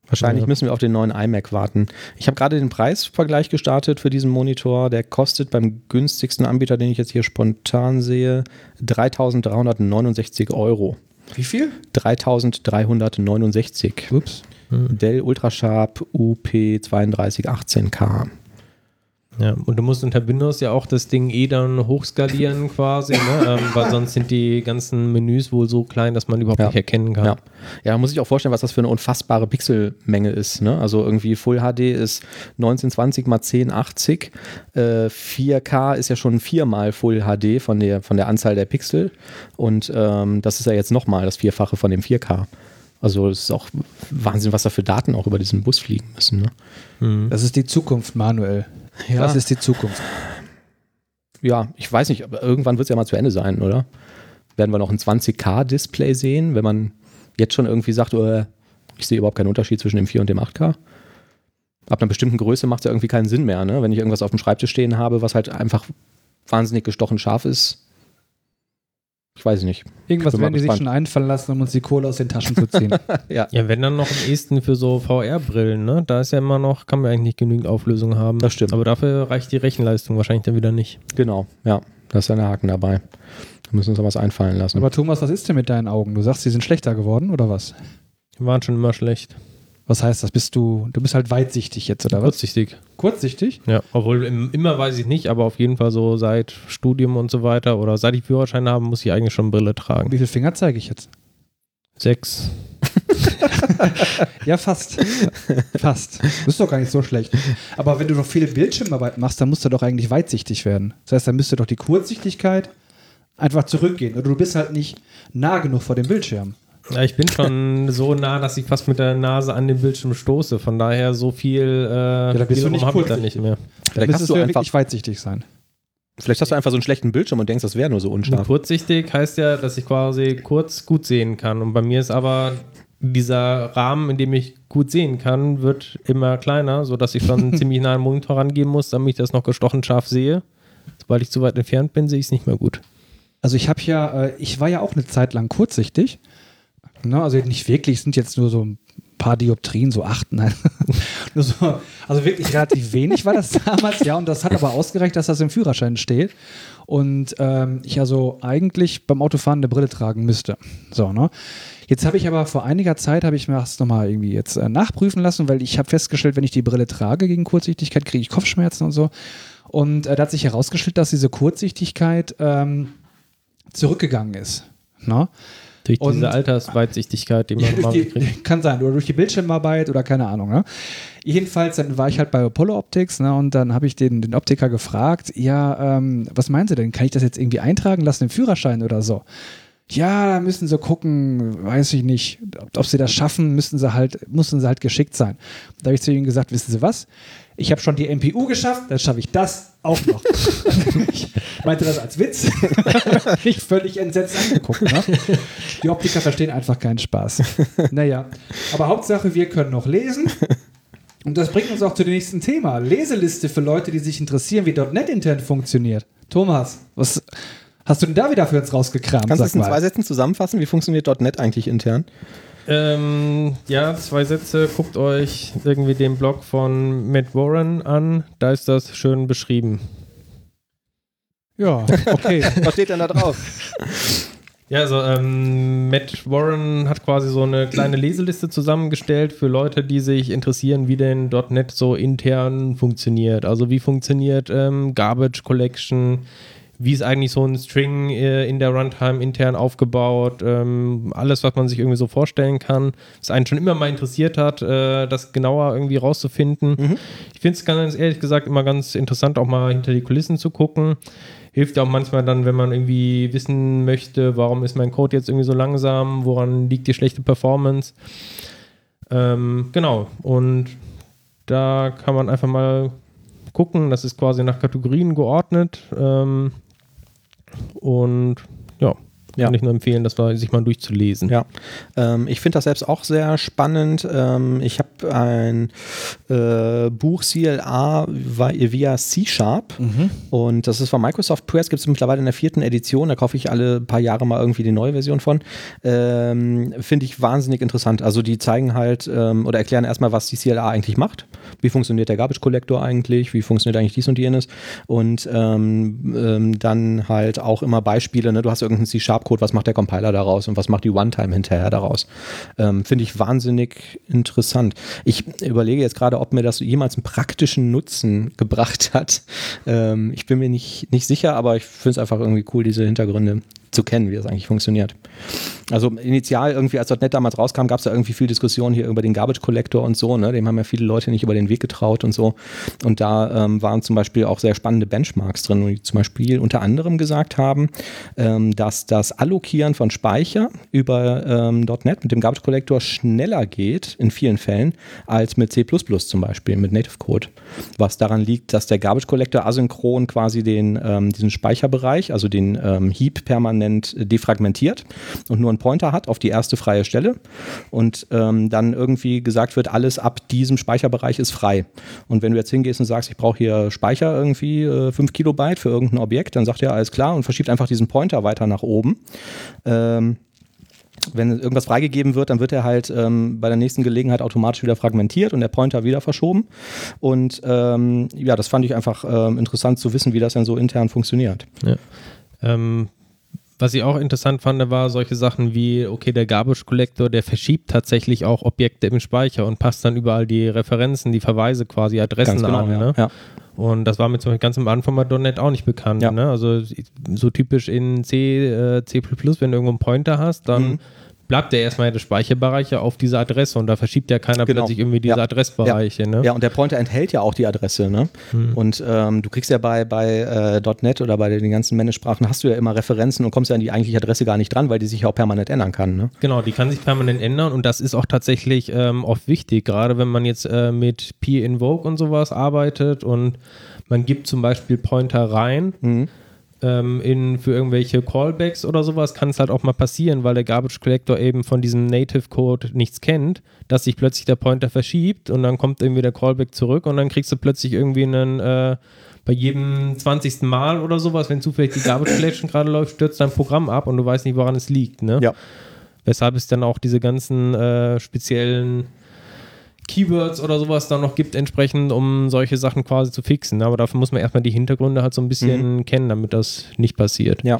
Wahrscheinlich ja. müssen wir auf den neuen iMac warten. Ich habe gerade den Preisvergleich gestartet für diesen Monitor. Der kostet beim günstigsten Anbieter, den ich jetzt hier spontan sehe, 3.369 Euro. Wie viel? 3.369. Ups. Hm. Dell Ultrasharp UP 3218K. Ja, und du musst unter Windows ja auch das Ding eh dann hochskalieren quasi, ne? ähm, weil sonst sind die ganzen Menüs wohl so klein, dass man überhaupt ja. nicht erkennen kann. Ja. ja, da muss ich auch vorstellen, was das für eine unfassbare Pixelmenge ist. Ne? Also irgendwie Full HD ist 1920 mal 1080, äh, 4K ist ja schon viermal Full HD von der, von der Anzahl der Pixel und ähm, das ist ja jetzt nochmal das Vierfache von dem 4K. Also es ist auch Wahnsinn, was da für Daten auch über diesen Bus fliegen müssen. Ne? Mhm. Das ist die Zukunft, Manuel. Ja. Das ist die Zukunft. Ja, ich weiß nicht, aber irgendwann wird es ja mal zu Ende sein, oder? Werden wir noch ein 20K-Display sehen, wenn man jetzt schon irgendwie sagt, oh, ich sehe überhaupt keinen Unterschied zwischen dem 4 und dem 8K? Ab einer bestimmten Größe macht es ja irgendwie keinen Sinn mehr, ne? Wenn ich irgendwas auf dem Schreibtisch stehen habe, was halt einfach wahnsinnig gestochen scharf ist, ich weiß nicht. Irgendwas werden die sich schon einfallen lassen, um uns die Kohle aus den Taschen zu ziehen. ja. ja, wenn dann noch am ehesten für so VR-Brillen, ne? Da ist ja immer noch, kann man eigentlich nicht genügend Auflösung haben. Das stimmt. Aber dafür reicht die Rechenleistung wahrscheinlich dann wieder nicht. Genau, ja. Da ist ja ein Haken dabei. Da müssen wir uns noch was einfallen lassen. Aber Thomas, was ist denn mit deinen Augen? Du sagst, sie sind schlechter geworden, oder was? Die waren schon immer schlecht. Was heißt das? Bist du, du bist halt weitsichtig jetzt, oder was? Kurzsichtig. Kurzsichtig? Ja, obwohl im, immer weiß ich nicht, aber auf jeden Fall so seit Studium und so weiter oder seit ich Führerschein habe, muss ich eigentlich schon Brille tragen. Wie viele Finger zeige ich jetzt? Sechs. ja, fast. fast. Das ist doch gar nicht so schlecht. Aber wenn du noch viele Bildschirmarbeit machst, dann musst du doch eigentlich weitsichtig werden. Das heißt, dann müsste doch die Kurzsichtigkeit einfach zurückgehen. Oder du bist halt nicht nah genug vor dem Bildschirm. Ja, ich bin schon so nah, dass ich fast mit der Nase an den Bildschirm stoße. Von daher so viel äh, ja, da bist du nicht habe ich da nicht mehr. Vielleicht hast du ja einfach weitsichtig sein. Vielleicht hast du einfach so einen schlechten Bildschirm und denkst, das wäre nur so unscharf. Kurzsichtig heißt ja, dass ich quasi kurz gut sehen kann. Und bei mir ist aber dieser Rahmen, in dem ich gut sehen kann, wird immer kleiner, sodass ich schon ziemlich nah an den Monitor rangehen muss, damit ich das noch gestochen scharf sehe. Sobald ich zu weit entfernt bin, sehe ich es nicht mehr gut. Also ich habe ja, äh, ich war ja auch eine Zeit lang kurzsichtig Ne? Also nicht wirklich, sind jetzt nur so ein paar Dioptrien, so acht, nein. so, also wirklich relativ wenig war das damals, ja, und das hat aber ausgereicht, dass das im Führerschein steht. Und ähm, ich also eigentlich beim Autofahren eine Brille tragen müsste. So, ne? Jetzt habe ich aber vor einiger Zeit, habe ich mir das nochmal irgendwie jetzt äh, nachprüfen lassen, weil ich habe festgestellt, wenn ich die Brille trage gegen Kurzsichtigkeit, kriege ich Kopfschmerzen und so. Und äh, da hat sich herausgestellt, dass diese Kurzsichtigkeit ähm, zurückgegangen ist. Ne? Durch und, diese Altersweitsichtigkeit, die man die, kriegt. Kann sein, oder durch die Bildschirmarbeit oder keine Ahnung. Ne? Jedenfalls, dann war ich halt bei Apollo Optics ne, und dann habe ich den, den Optiker gefragt, ja, ähm, was meinen Sie denn? Kann ich das jetzt irgendwie eintragen lassen im Führerschein oder so? Ja, da müssen sie gucken, weiß ich nicht, ob, ob sie das schaffen, müssen sie halt, mussten sie halt geschickt sein. Da habe ich zu ihnen gesagt, wissen Sie was? Ich habe schon die MPU geschafft, dann schaffe ich das auch noch. ich meinte das als Witz. ich völlig entsetzt angeguckt. Ne? Die Optiker verstehen einfach keinen Spaß. Naja, aber Hauptsache, wir können noch lesen. Und das bringt uns auch zu dem nächsten Thema. Leseliste für Leute, die sich interessieren, wie .NET intern funktioniert. Thomas, was hast du denn da wieder für uns rausgekramt? Kannst du das in zwei Sätzen zusammenfassen? Wie funktioniert .NET eigentlich intern? Ähm, ja, zwei Sätze. Guckt euch irgendwie den Blog von Matt Warren an. Da ist das schön beschrieben. Ja, okay. Was steht denn da drauf? Ja, also ähm, Matt Warren hat quasi so eine kleine Leseliste zusammengestellt für Leute, die sich interessieren, wie denn .NET so intern funktioniert. Also wie funktioniert ähm, Garbage Collection, wie ist eigentlich so ein String äh, in der Runtime intern aufgebaut, ähm, alles, was man sich irgendwie so vorstellen kann, was einen schon immer mal interessiert hat, äh, das genauer irgendwie rauszufinden. Mhm. Ich finde es ganz ehrlich gesagt immer ganz interessant, auch mal hinter die Kulissen zu gucken. Hilft ja auch manchmal dann, wenn man irgendwie wissen möchte, warum ist mein Code jetzt irgendwie so langsam, woran liegt die schlechte Performance. Ähm, genau, und da kann man einfach mal gucken, das ist quasi nach Kategorien geordnet. Ähm, und ja, Kann Ja. ich nur empfehlen, das mal, sich mal durchzulesen. Ja, ähm, ich finde das selbst auch sehr spannend. Ähm, ich habe ein äh, Buch CLA vi- via C-Sharp und das ist von Microsoft Press, gibt es mittlerweile in der vierten Edition, da kaufe ich alle paar Jahre mal irgendwie die neue Version von. Ähm, finde ich wahnsinnig interessant. Also die zeigen halt ähm, oder erklären erstmal, was die CLA eigentlich macht. Wie funktioniert der Garbage Collector eigentlich? Wie funktioniert eigentlich dies und jenes? Und ähm, ähm, dann halt auch immer Beispiele. Ne? Du hast irgendeinen C-Sharp-Code, was macht der Compiler daraus und was macht die One-Time hinterher daraus? Ähm, Finde ich wahnsinnig interessant. Ich überlege jetzt gerade, ob mir das jemals einen praktischen Nutzen gebracht hat. Ähm, ich bin mir nicht, nicht sicher, aber ich finde es einfach irgendwie cool, diese Hintergründe zu kennen, wie das eigentlich funktioniert. Also initial irgendwie, als .NET damals rauskam, gab es ja irgendwie viel Diskussion hier über den Garbage Collector und so, ne? Dem haben ja viele Leute nicht über den Weg getraut und so. Und da ähm, waren zum Beispiel auch sehr spannende Benchmarks drin, die zum Beispiel unter anderem gesagt haben, ähm, dass das Allokieren von Speicher über ähm, .NET mit dem Garbage Collector schneller geht in vielen Fällen als mit C++ zum Beispiel, mit Native Code. Was daran liegt, dass der Garbage Collector asynchron quasi den, ähm, diesen Speicherbereich, also den ähm, Heap permanent defragmentiert und nur einen Pointer hat auf die erste freie Stelle und ähm, dann irgendwie gesagt wird, alles ab diesem Speicherbereich ist frei. Und wenn du jetzt hingehst und sagst, ich brauche hier Speicher irgendwie äh, 5 Kilobyte für irgendein Objekt, dann sagt er alles klar und verschiebt einfach diesen Pointer weiter nach oben. Ähm, wenn irgendwas freigegeben wird, dann wird er halt ähm, bei der nächsten Gelegenheit automatisch wieder fragmentiert und der Pointer wieder verschoben. Und ähm, ja, das fand ich einfach ähm, interessant zu wissen, wie das denn so intern funktioniert. Ähm, was ich auch interessant fand, war solche Sachen wie, okay, der Garbage Collector, der verschiebt tatsächlich auch Objekte im Speicher und passt dann überall die Referenzen, die Verweise quasi, Adressen an. ja. Ne? ja. Und das war mir zum Beispiel ganz am Anfang bei .NET auch nicht bekannt. Ja. Ne? Also so typisch in C, äh, C++, wenn du irgendwo einen Pointer hast, dann Mhm. Bleibt der erstmal der Speicherbereich ja auf dieser Adresse und da verschiebt ja keiner Genau. plötzlich irgendwie diese Ja. Adressbereiche. Ne? Ja, und der Pointer enthält ja auch die Adresse. Ne? Und ähm, du kriegst ja bei, bei äh, .NET oder bei den ganzen Managed-Sprachen hast du ja immer Referenzen und kommst ja an die eigentliche Adresse gar nicht dran, weil die sich ja auch permanent ändern kann. Ne? Genau, die kann sich permanent ändern und das ist auch tatsächlich ähm, oft wichtig, gerade wenn man jetzt äh, mit P-Invoke und sowas arbeitet und man gibt zum Beispiel Pointer rein ähm, in, für irgendwelche Callbacks oder sowas, kann es halt auch mal passieren, weil der Garbage Collector eben von diesem Native Code nichts kennt, dass sich plötzlich der Pointer verschiebt und dann kommt irgendwie der Callback zurück und dann kriegst du plötzlich irgendwie einen äh, bei jedem 20. Mal oder sowas, wenn zufällig die Garbage Collection gerade läuft, stürzt dein Programm ab und du weißt nicht, woran es liegt. Ne? Ja. Weshalb es dann auch diese ganzen äh, speziellen Keywords oder sowas dann noch gibt, entsprechend, um solche Sachen quasi zu fixen. Aber dafür muss man erstmal die Hintergründe halt so ein bisschen kennen, damit das nicht passiert. Ja.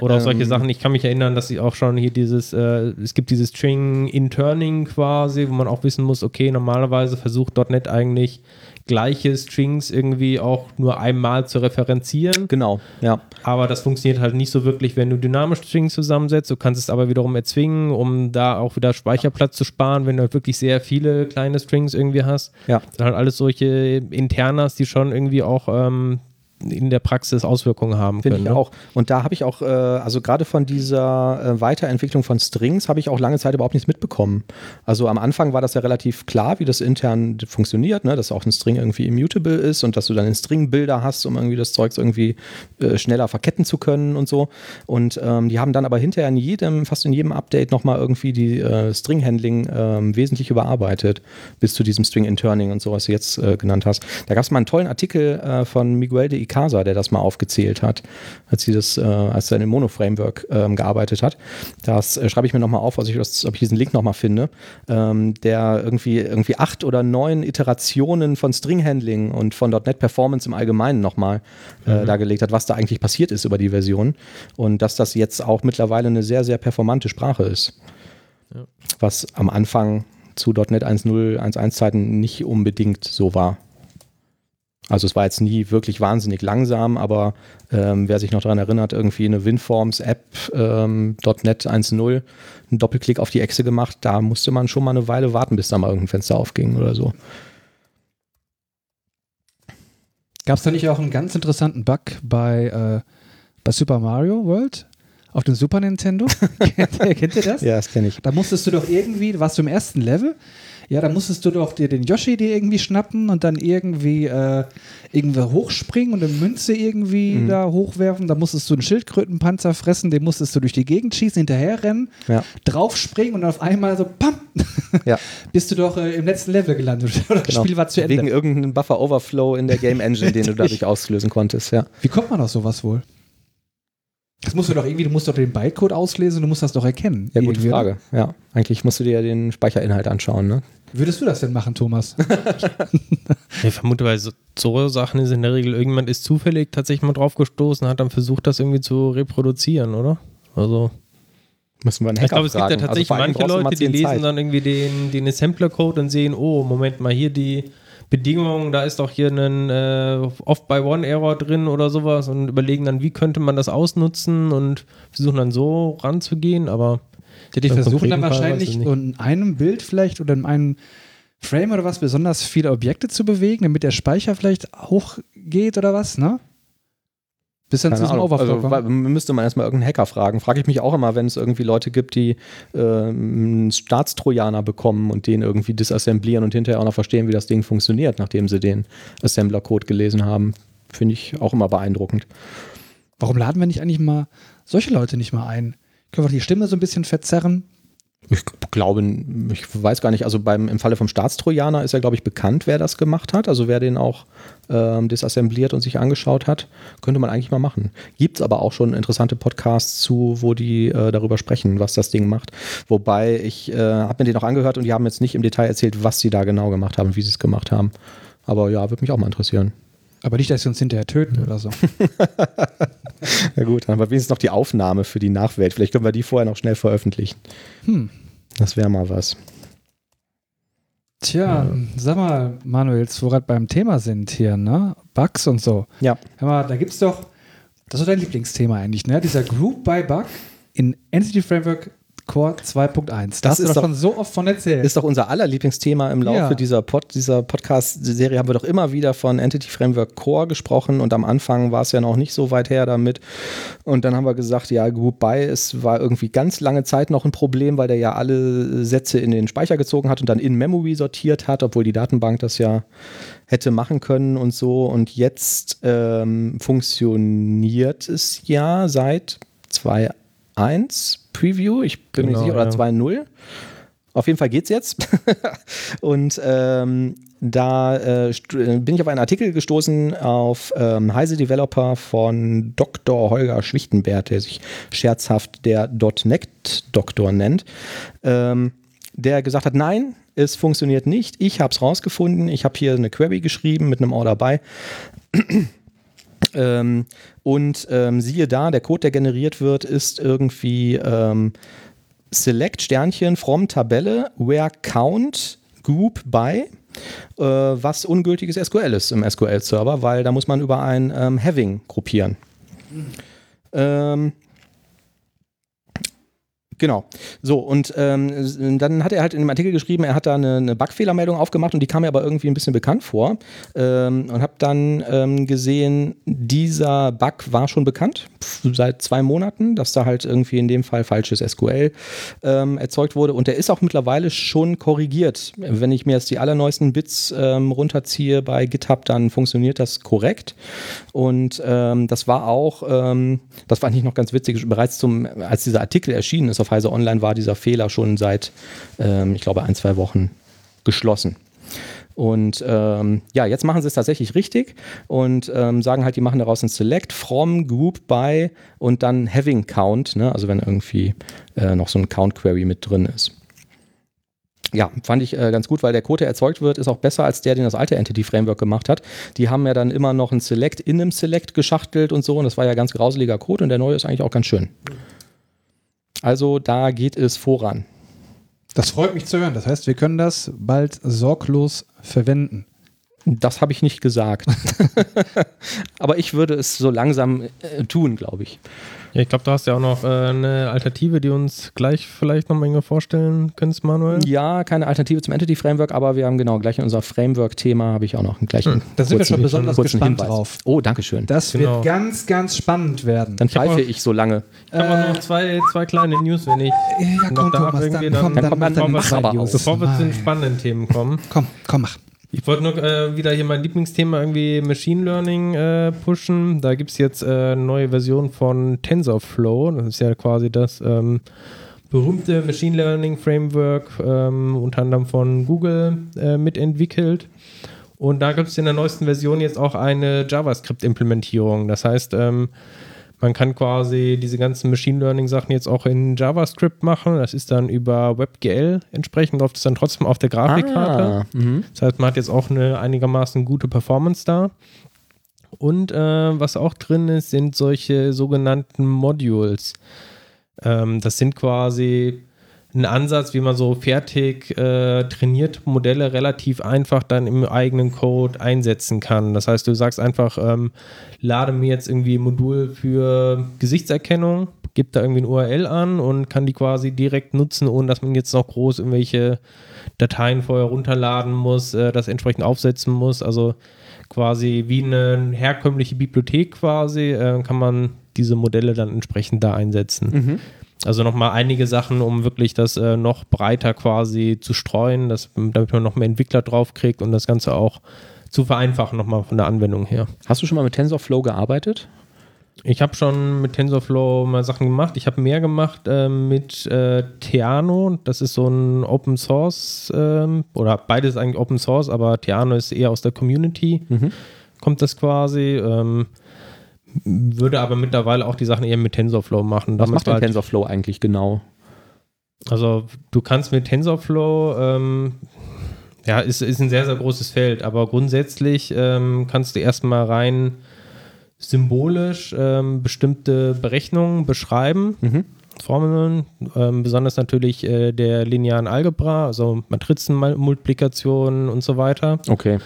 Oder auch solche Ähm, Sachen, ich kann mich erinnern, dass ich auch schon hier dieses, äh, es gibt dieses String Interning quasi, wo man auch wissen muss, okay, normalerweise versucht .NET eigentlich gleiche Strings irgendwie auch nur einmal zu referenzieren. Genau, ja. Aber das funktioniert halt nicht so wirklich, wenn du dynamisch Strings zusammensetzt. Du kannst es aber wiederum erzwingen, um da auch wieder Speicherplatz zu sparen, wenn du halt wirklich sehr viele kleine Strings irgendwie hast. Ja. Dann halt alles solche Internas, die schon irgendwie auch ähm, in der Praxis Auswirkungen haben Finde können. ich ne? auch. Und da habe ich auch, äh, also gerade von dieser äh, Weiterentwicklung von Strings habe ich auch lange Zeit überhaupt nichts mitbekommen. Also am Anfang war das ja relativ klar, wie das intern funktioniert, ne? dass auch ein String irgendwie immutable ist und dass du dann einen String-Builder hast, um irgendwie das Zeugs irgendwie äh, schneller verketten zu können und so. Und ähm, die haben dann aber hinterher in jedem, fast in jedem Update nochmal irgendwie die äh, String-Handling ähm, wesentlich überarbeitet, bis zu diesem String-Interning und so, was du jetzt äh, genannt hast. Da gab es mal einen tollen Artikel äh, von Miguel de Icaza, der das mal aufgezählt hat, als sie das, äh, als er in dem Mono-Framework ähm, gearbeitet hat. Das äh, schreibe ich mir nochmal auf, also ich, das, ob ich diesen Link nochmal finde, ähm, der irgendwie, irgendwie acht oder neun Iterationen von String-Handling und von .NET Performance im Allgemeinen nochmal äh, dargelegt hat, was da eigentlich passiert ist über die Version und dass das jetzt auch mittlerweile eine sehr, sehr performante Sprache ist. Was am Anfang zu .NET 1.0, 1.1 Zeiten nicht unbedingt so war. Also es war jetzt nie wirklich wahnsinnig langsam, aber ähm, wer sich noch daran erinnert, irgendwie eine WinForms-App ähm, .NET 1.0, einen Doppelklick auf die Echse gemacht, da musste man schon mal eine Weile warten, bis da mal irgendein Fenster aufging oder so. Gab es da nicht auch einen ganz interessanten Bug bei, äh, bei Super Mario World? Auf dem Super Nintendo? kennt, ihr, kennt ihr das? Ja, das kenne ich. Da musstest du doch irgendwie, warst du im ersten Level? Ja, da musstest du doch dir den Yoshi dir irgendwie schnappen und dann irgendwie äh, irgendwie hochspringen und eine Münze irgendwie Mhm. da hochwerfen. Da musstest du einen Schildkrötenpanzer fressen, den musstest du durch die Gegend schießen, hinterherrennen, Ja. draufspringen und auf einmal so pam, Ja, bist du doch äh, im letzten Level gelandet. Oder das genau. Spiel war zu Ende. Wegen irgendeinem Buffer Overflow in der Game Engine, den du dadurch auslösen konntest, ja. Wie kommt man auf sowas wohl? Das musst du doch irgendwie, du musst doch den Bytecode auslesen, du musst das doch erkennen. Ja, gute? Frage. Ja, eigentlich musst du dir ja den Speicherinhalt anschauen, ne? Würdest du das denn machen, Thomas? Ich vermute, weil so, so Sachen ist in der Regel, irgendjemand ist zufällig tatsächlich mal drauf gestoßen, hat dann versucht, das irgendwie zu reproduzieren, oder? Also, Müssen wir einen ich Hacker glaube, es gibt ja. Also tatsächlich allem manche Leute, die lesen Zeit. dann irgendwie den, den Assembler-Code und sehen, oh, Moment mal, hier die Bedingungen, da ist doch hier ein äh, Off-by-One-Error drin oder sowas und überlegen dann, wie könnte man das ausnutzen und versuchen dann so ranzugehen, aber Ja, die versuchen dann wahrscheinlich in einem Bild vielleicht oder in einem Frame oder was besonders viele Objekte zu bewegen, damit der Speicher vielleicht hochgeht oder was, ne? Bis dann Keine zu diesem Ahnung. Overflow Also, müsste man erstmal irgendeinen Hacker fragen. Frage ich mich auch immer, wenn es irgendwie Leute gibt, die äh, einen Staatstrojaner bekommen und den irgendwie disassemblieren und hinterher auch noch verstehen, wie das Ding funktioniert, nachdem sie den Assembler-Code gelesen haben. Finde ich auch immer beeindruckend. Warum laden wir nicht eigentlich mal solche Leute nicht mal ein? Können wir die Stimme so ein bisschen verzerren? Ich glaube, ich weiß gar nicht, also beim, im Falle vom Staatstrojaner ist ja, glaube ich, bekannt, wer das gemacht hat, also wer den auch ähm, disassembliert und sich angeschaut hat. Könnte man eigentlich mal machen. Gibt es aber auch schon interessante Podcasts zu, wo die äh, darüber sprechen, was das Ding macht. Wobei ich äh, habe mir den auch angehört und die haben jetzt nicht im Detail erzählt, was sie da genau gemacht haben, wie sie es gemacht haben. Aber ja, würde mich auch mal interessieren. Aber nicht, dass sie uns hinterher töten oder so. Ja gut, dann haben wir wenigstens noch die Aufnahme für die Nachwelt. Vielleicht können wir die vorher noch schnell veröffentlichen. Hm. Das wäre mal was. Tja, sag mal, Manuel, wo wir gerade beim Thema sind hier, ne? Bugs und so. Ja. Hör mal, da gibt's doch, das ist dein Lieblingsthema eigentlich, ne? Dieser Group by Bug in Entity Framework Core 2.1. Da Das hast du ist doch doch- schon so oft von erzählt. Ist doch unser aller Lieblingsthema im Laufe Ja. dieser, Pod, dieser Podcast-Serie haben wir doch immer wieder von Entity Framework Core gesprochen und am Anfang war es ja noch nicht so weit her damit. Und dann haben wir gesagt, ja, By, es war irgendwie ganz lange Zeit noch ein Problem, weil der ja alle Sätze in den Speicher gezogen hat und dann in Memory sortiert hat, obwohl die Datenbank das ja hätte machen können und so. Und jetzt ähm, funktioniert es ja seit 2.1 Preview, ich bin Genau, mir nicht sicher, oder ja. 2.0. Auf jeden Fall geht's jetzt. und ähm, da äh, äh, bin ich auf einen Artikel gestoßen auf ähm, Heise Developer von Dr. Holger Schwichtenberg, der sich scherzhaft der .NET-Doktor nennt. Ähm, der gesagt hat, nein, es funktioniert nicht. Ich habe es rausgefunden. Ich habe hier eine Query geschrieben mit einem Order by. Ähm, und ähm, siehe da, der Code, der generiert wird, ist irgendwie ähm, Select Sternchen from Tabelle where count group by, äh, was ungültiges SQL ist im SQL-Server, weil da muss man über ein ähm, Having gruppieren. Ähm, Genau. So, und ähm, dann hat er halt in dem Artikel geschrieben, er hat da eine, eine Bugfehlermeldung aufgemacht und die kam mir aber irgendwie ein bisschen bekannt vor. Ähm, und habe dann ähm, gesehen, dieser Bug war schon bekannt, seit zwei Monaten, dass da halt irgendwie in dem Fall falsches SQL ähm, erzeugt wurde. Und der ist auch mittlerweile schon korrigiert. Wenn ich mir jetzt die allerneuesten Bits ähm, runterziehe bei GitHub, dann funktioniert das korrekt. Und ähm, das war auch, das fand ich noch ganz witzig, bereits zum, als dieser Artikel erschienen ist auf Heise Online, war dieser Fehler schon seit, ähm, ich glaube, ein, zwei Wochen geschlossen. Und ähm, ja, jetzt machen sie es tatsächlich richtig und ähm, sagen halt, die machen daraus ein Select from Group by und dann Having Count, ne? also wenn irgendwie äh, noch so ein Count Query mit drin ist. Ja, fand ich äh, ganz gut, weil der Code, der erzeugt wird, ist auch besser als der, den das alte Entity Framework gemacht hat. Die haben ja dann immer noch ein Select in einem Select geschachtelt und so und das war ja ganz grauseliger Code und der neue ist eigentlich auch ganz schön. Also da geht es voran. Das freut mich zu hören. Das heißt, wir können das bald sorglos verwenden. Das habe ich nicht gesagt. Aber ich würde es so langsam äh, tun, glaube ich. Ja, ich glaube, du hast ja auch noch äh, eine Alternative, die uns gleich vielleicht noch mal vorstellen könntest, Manuel. Ja, keine Alternative zum Entity Framework, aber wir haben genau gleich in unser Framework-Thema habe ich auch noch einen gleichen. Hm, da sind wir schon besonders gespannt Hinweis. drauf. Oh, danke schön. Das genau. wird ganz, ganz spannend werden. Dann pfeife ich, ich so lange. Ich habe äh, noch zwei, zwei kleine News, wenn ich ja, noch da Thomas, dann, dann, dann, dann, dann, dann, dann, bevor wir zu den spannenden Themen kommen. Komm, komm, mach. Ich wollte nur äh, wieder hier mein Lieblingsthema irgendwie Machine Learning äh, pushen. Da gibt es jetzt äh, eine neue Version von TensorFlow. Das ist ja quasi das ähm, berühmte Machine Learning Framework, ähm, unter anderem von Google äh, mitentwickelt. Und da gibt es in der neuesten Version jetzt auch eine JavaScript-Implementierung. Das heißt, ähm, man kann quasi diese ganzen Machine Learning Sachen jetzt auch in JavaScript machen. Das ist dann über WebGL entsprechend, läuft es dann trotzdem auf der Grafikkarte. Ah, mhm. das heißt, man hat jetzt auch eine einigermaßen gute Performance da. Und äh, was auch drin ist, sind solche sogenannten Modules. Ähm, das sind quasi ein Ansatz, wie man so fertig äh, trainierte Modelle relativ einfach dann im eigenen Code einsetzen kann. Das heißt, du sagst einfach, ähm, lade mir jetzt irgendwie ein Modul für Gesichtserkennung, gib da irgendwie ein URL an und kann die quasi direkt nutzen, ohne dass man jetzt noch groß irgendwelche Dateien vorher runterladen muss, äh, das entsprechend aufsetzen muss. Also quasi wie eine herkömmliche Bibliothek quasi äh, kann man diese Modelle dann entsprechend da einsetzen. Mhm. Also nochmal einige Sachen, um wirklich das äh, noch breiter quasi zu streuen, dass, damit man noch mehr Entwickler draufkriegt und das Ganze auch zu vereinfachen, nochmal von der Anwendung her. Hast du schon mal mit TensorFlow gearbeitet? Ich habe schon mit TensorFlow mal Sachen gemacht. Ich habe mehr gemacht äh, mit äh, Theano. Das ist so ein Open Source ähm, oder beides eigentlich Open Source, aber Theano ist eher aus der Community. Mhm. Kommt das quasi. Ähm, würde aber mittlerweile auch die Sachen eher mit TensorFlow machen. Was macht denn halt, TensorFlow eigentlich genau? Also du kannst mit TensorFlow, ähm, ja, ist, ist ein sehr, sehr großes Feld, aber grundsätzlich ähm, kannst du erstmal rein symbolisch ähm, bestimmte Berechnungen beschreiben. Mhm. Formeln, ähm, besonders natürlich äh, der linearen Algebra, also Matrizenmultiplikationen und so weiter. Okay.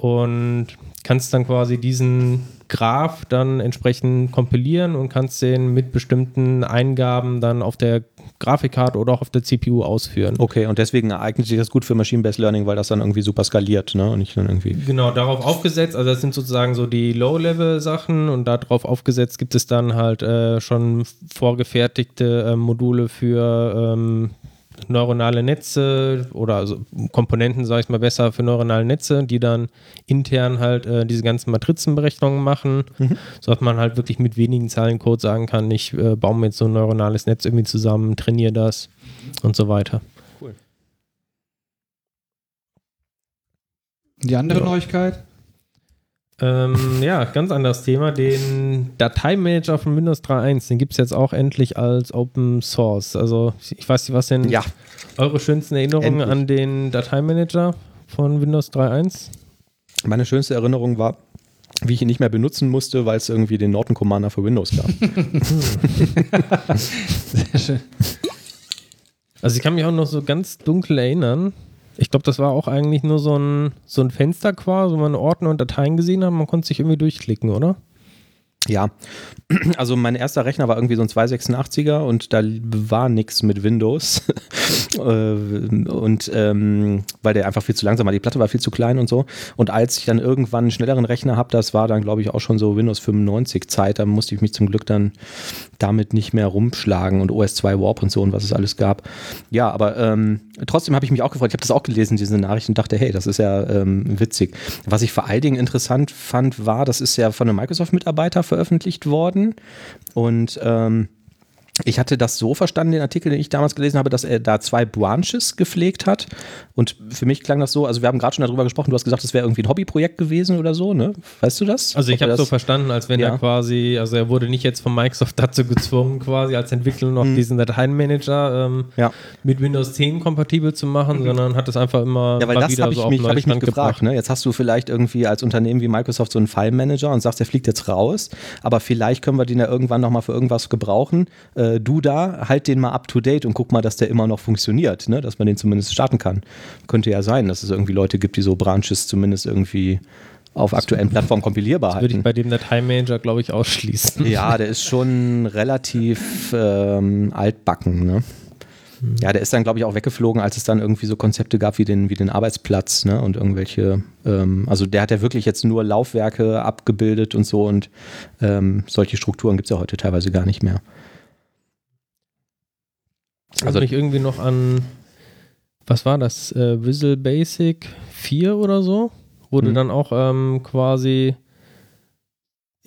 Und kannst dann quasi diesen Graph dann entsprechend kompilieren und kannst den mit bestimmten Eingaben dann auf der Grafikkarte oder auch auf der CPU ausführen. Okay, und deswegen eignet sich das gut für Machine-Based Learning, weil das dann irgendwie super skaliert, ne? Und nicht dann irgendwie. Genau, darauf aufgesetzt, also das sind sozusagen so die Low-Level-Sachen und darauf aufgesetzt gibt es dann halt äh, schon vorgefertigte äh, Module für ähm, neuronale Netze oder also Komponenten, sage ich mal besser, für neuronale Netze, die dann intern halt äh, diese ganzen Matrizenberechnungen machen, mhm. sodass man halt wirklich mit wenigen Zahlencode sagen kann, ich äh, baue mir jetzt so ein neuronales Netz irgendwie zusammen, trainiere das und so weiter. Cool. Die andere ja. Neuigkeit? Ähm, ja, ganz anderes Thema. Den Dateimanager von Windows 3.1, den gibt es jetzt auch endlich als Open Source. Also ich weiß nicht, was denn ja. eure schönsten Erinnerungen endlich. an den Dateimanager von Windows 3.1? Meine schönste Erinnerung war, wie ich ihn nicht mehr benutzen musste, weil es irgendwie den Norton Commander für Windows gab. Sehr schön. Also ich kann mich auch noch so ganz dunkel erinnern, ich glaube, das war auch eigentlich nur so ein, so ein Fenster quasi, wo man Ordner und Dateien gesehen hat. Man konnte sich irgendwie durchklicken, oder? Ja, also mein erster Rechner war irgendwie so ein 286er und da war nichts mit Windows. Äh, und ähm, weil der einfach viel zu langsam war, die Platte war viel zu klein und so. Und als ich dann irgendwann einen schnelleren Rechner habe, das war dann glaube ich auch schon so Windows 95 Zeit, da musste ich mich zum Glück dann damit nicht mehr rumschlagen und OS2 Warp und so und was es alles gab. Ja, aber ähm, trotzdem habe ich mich auch gefreut. Ich habe das auch gelesen, diese Nachricht, und dachte, hey, das ist ja ähm, witzig. Was ich vor allen Dingen interessant fand, war, das ist ja von einem Microsoft-Mitarbeiter veröffentlicht worden und ähm, ich hatte das so verstanden, den Artikel, den ich damals gelesen habe, dass er da zwei Branches gepflegt hat. Und für mich klang das so, also wir haben gerade schon darüber gesprochen, du hast gesagt, das wäre irgendwie ein Hobbyprojekt gewesen oder so, ne? Weißt du das? Also ich habe so verstanden, als wenn ja. er quasi, also er wurde nicht jetzt von Microsoft dazu gezwungen, quasi als Entwickler noch hm. diesen Dateienmanager ähm, ja. mit Windows 10 kompatibel zu machen, mhm. sondern hat es einfach immer ja, weil das wieder ich so mich, auf ich mich gefragt. Ne? Jetzt hast du vielleicht irgendwie als Unternehmen wie Microsoft so einen File-Manager und sagst, der fliegt jetzt raus, aber vielleicht können wir den ja irgendwann nochmal für irgendwas gebrauchen. Äh, äh, du da, halt den mal up to date und guck mal, dass der immer noch funktioniert, ne? dass man den zumindest starten kann. Könnte ja sein, dass es irgendwie Leute gibt, die so Branches zumindest irgendwie auf aktuellen Plattformen kompilierbar halten. Würde ich bei dem Dateimanager, glaube ich, ausschließen. Ja, der ist schon relativ ähm, altbacken. Ne? Mhm. Ja, der ist dann, glaube ich, auch weggeflogen, als es dann irgendwie so Konzepte gab wie den, wie den Arbeitsplatz ne? und irgendwelche, ähm, also der hat ja wirklich jetzt nur Laufwerke abgebildet und so und ähm, solche Strukturen gibt es ja heute teilweise gar nicht mehr. Also mich irgendwie noch an, was war das, äh, Visual Basic 4 oder so? Wurde mhm. dann auch ähm, quasi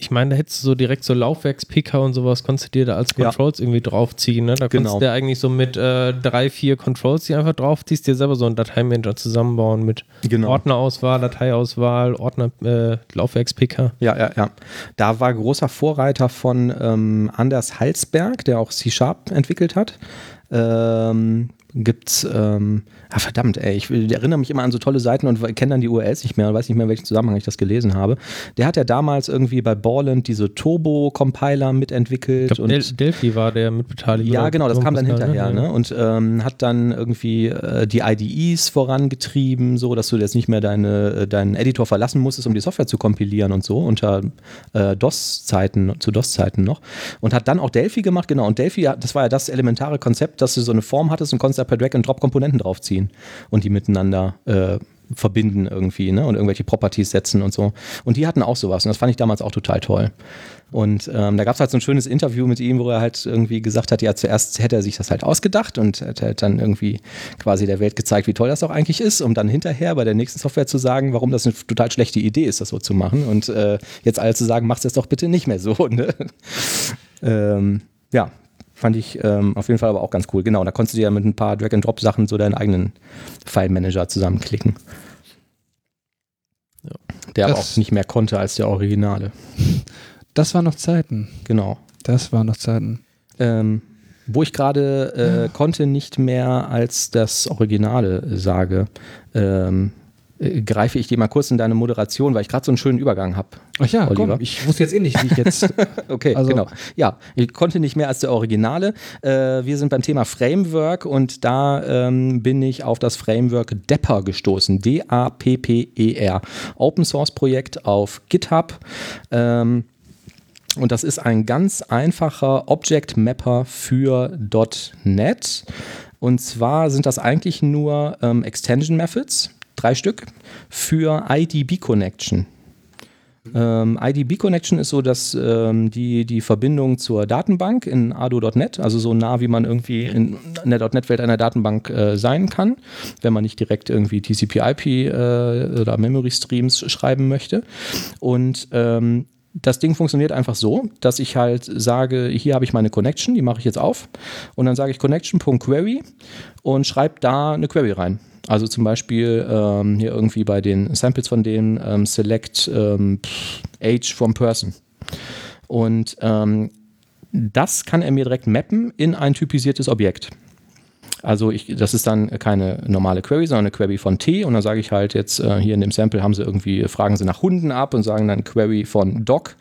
ich meine, da hättest du so direkt so Laufwerkspicker und sowas, konntest du dir da als Controls ja. irgendwie draufziehen. Ne? Da genau. konntest du dir eigentlich so mit äh, drei, vier Controls, die einfach draufziehst, dir selber so einen Dateimanager zusammenbauen mit genau. Ordnerauswahl, Dateiauswahl, Ordner, äh, Laufwerkspicker. Ja, ja, ja. Da war großer Vorreiter von ähm, Anders Halsberg, der auch C-Sharp entwickelt hat. Ähm, gibt's, ähm, ah, verdammt, ey, ich, erinnere mich immer an so tolle Seiten und kenne dann die URLs nicht mehr und weiß nicht mehr, in welchem Zusammenhang ich das gelesen habe. Der hat ja damals irgendwie bei Borland diese Turbo-Compiler mitentwickelt. Ich glaub, Del Delphi war der mitbeteiligt. Ja, genau, das kam dann hinterher, ne? ne? Und ähm, hat dann irgendwie äh, die IDEs vorangetrieben, so dass du jetzt nicht mehr deine, äh, deinen Editor verlassen musstest, um die Software zu kompilieren und so, unter äh, DOS-Zeiten, zu DOS-Zeiten noch. Und hat dann auch Delphi gemacht, genau. Und Delphi, das war ja das elementare Konzept, dass du so eine Form hattest und konntest da per Drag and Draufziehen und die miteinander äh, verbinden irgendwie ne? und irgendwelche Properties setzen und so. Und die hatten auch sowas und das fand ich damals auch total toll. Und ähm, da gab es halt so ein schönes Interview mit ihm, wo er halt irgendwie gesagt hat, ja, zuerst hätte er sich das halt ausgedacht und hätte halt dann irgendwie quasi der Welt gezeigt, wie toll das auch eigentlich ist, um dann hinterher bei der nächsten Software zu sagen, warum das eine total schlechte Idee ist, das so zu machen. Und äh, jetzt alle zu sagen, mach's jetzt doch bitte nicht mehr so. Ne? ähm, ja, Fand ich ähm, auf jeden Fall aber auch ganz cool. Genau, da konntest du ja mit ein paar Drag-and-Drop-Sachen so deinen eigenen File-Manager zusammenklicken. Ja. Der das aber auch nicht mehr konnte als der Originale. Das waren noch Zeiten. Genau. Das waren noch Zeiten. Ähm, wo ich gerade äh, ja. konnte nicht mehr als das Originale sage. Ähm, äh, greife ich dir mal kurz in deine Moderation, weil ich gerade so einen schönen Übergang habe. Ach ja, Oliver. Komm, ich wusste jetzt eh nicht, wie ich jetzt. okay, also. genau. Ja, ich konnte nicht mehr als der Originale. Äh, wir sind beim Thema Framework und da ähm, bin ich auf das Framework Dapper gestoßen. D-A-P-P-E-R. Open Source Projekt auf GitHub. Ähm, und das ist ein ganz einfacher Object Mapper für .NET. Und zwar sind das eigentlich nur ähm, Extension Methods drei Stück, für IDB Connection. Ähm, IDB Connection ist so, dass ähm, die, die Verbindung zur Datenbank in ado.net, also so nah wie man irgendwie in der .NET-Welt einer Datenbank äh, sein kann, wenn man nicht direkt irgendwie TCP/IP äh, oder Memory Streams schreiben möchte. Und ähm, das Ding funktioniert einfach so, dass ich halt sage, hier habe ich meine Connection, die mache ich jetzt auf und dann sage ich connection.query und schreibe da eine Query rein. Also zum Beispiel ähm, hier irgendwie bei den Samples von denen ähm, select ähm, age from person. Und ähm, das kann er mir direkt mappen in ein typisiertes Objekt. Also ich, das ist dann keine normale Query, sondern eine Query von T und dann sage ich halt jetzt äh, hier in dem Sample haben sie irgendwie, fragen sie nach Hunden ab und sagen dann Query von Doc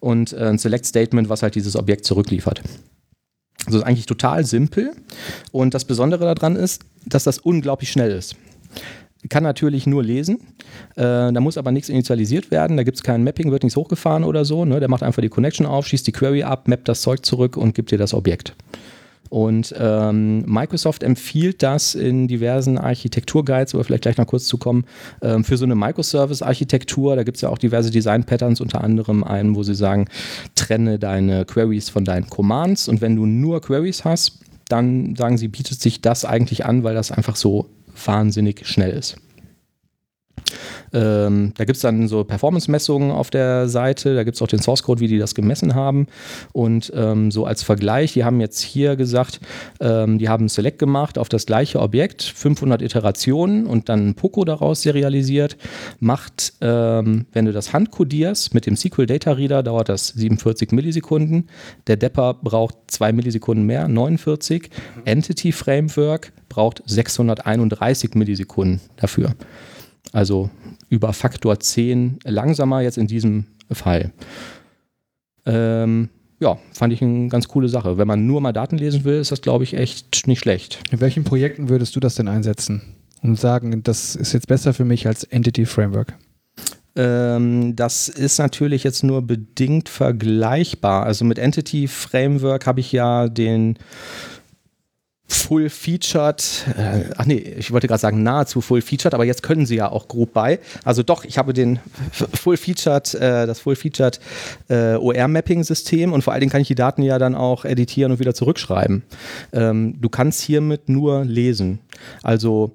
und äh, ein Select Statement, was halt dieses Objekt zurückliefert. Also ist eigentlich total simpel. Und das Besondere daran ist, dass das unglaublich schnell ist. Kann natürlich nur lesen. Äh, da muss aber nichts initialisiert werden. Da gibt es kein Mapping, wird nichts hochgefahren oder so. Ne? Der macht einfach die Connection auf, schießt die Query ab, mappt das Zeug zurück und gibt dir das Objekt. Und ähm, Microsoft empfiehlt das in diversen Architekturguides, aber vielleicht gleich noch kurz zu kommen, ähm, für so eine Microservice-Architektur. Da gibt es ja auch diverse Design-Patterns, unter anderem einen, wo sie sagen, trenne deine Queries von deinen Commands. Und wenn du nur Queries hast, dann sagen sie, bietet sich das eigentlich an, weil das einfach so wahnsinnig schnell ist. Ähm, da gibt es dann so Performance-Messungen auf der Seite, da gibt es auch den Source-Code, wie die das gemessen haben. Und ähm, so als Vergleich, die haben jetzt hier gesagt, ähm, die haben Select gemacht auf das gleiche Objekt, 500 Iterationen und dann ein Poco daraus serialisiert. Macht, ähm, wenn du das handkodierst mit dem SQL Data Reader, dauert das 47 Millisekunden. Der Depper braucht 2 Millisekunden mehr, 49. Entity Framework braucht 631 Millisekunden dafür. Also über Faktor 10 langsamer jetzt in diesem Fall. Ähm, ja, fand ich eine ganz coole Sache. Wenn man nur mal Daten lesen will, ist das, glaube ich, echt nicht schlecht. In welchen Projekten würdest du das denn einsetzen und sagen, das ist jetzt besser für mich als Entity Framework? Ähm, das ist natürlich jetzt nur bedingt vergleichbar. Also mit Entity Framework habe ich ja den Full-Featured, äh, ach nee, ich wollte gerade sagen nahezu Full-Featured, aber jetzt können sie ja auch Group by. Also doch, ich habe den Full-Featured, äh, das Full-Featured äh, OR-Mapping-System und vor allen Dingen kann ich die Daten ja dann auch editieren und wieder zurückschreiben. Ähm, du kannst hiermit nur lesen. Also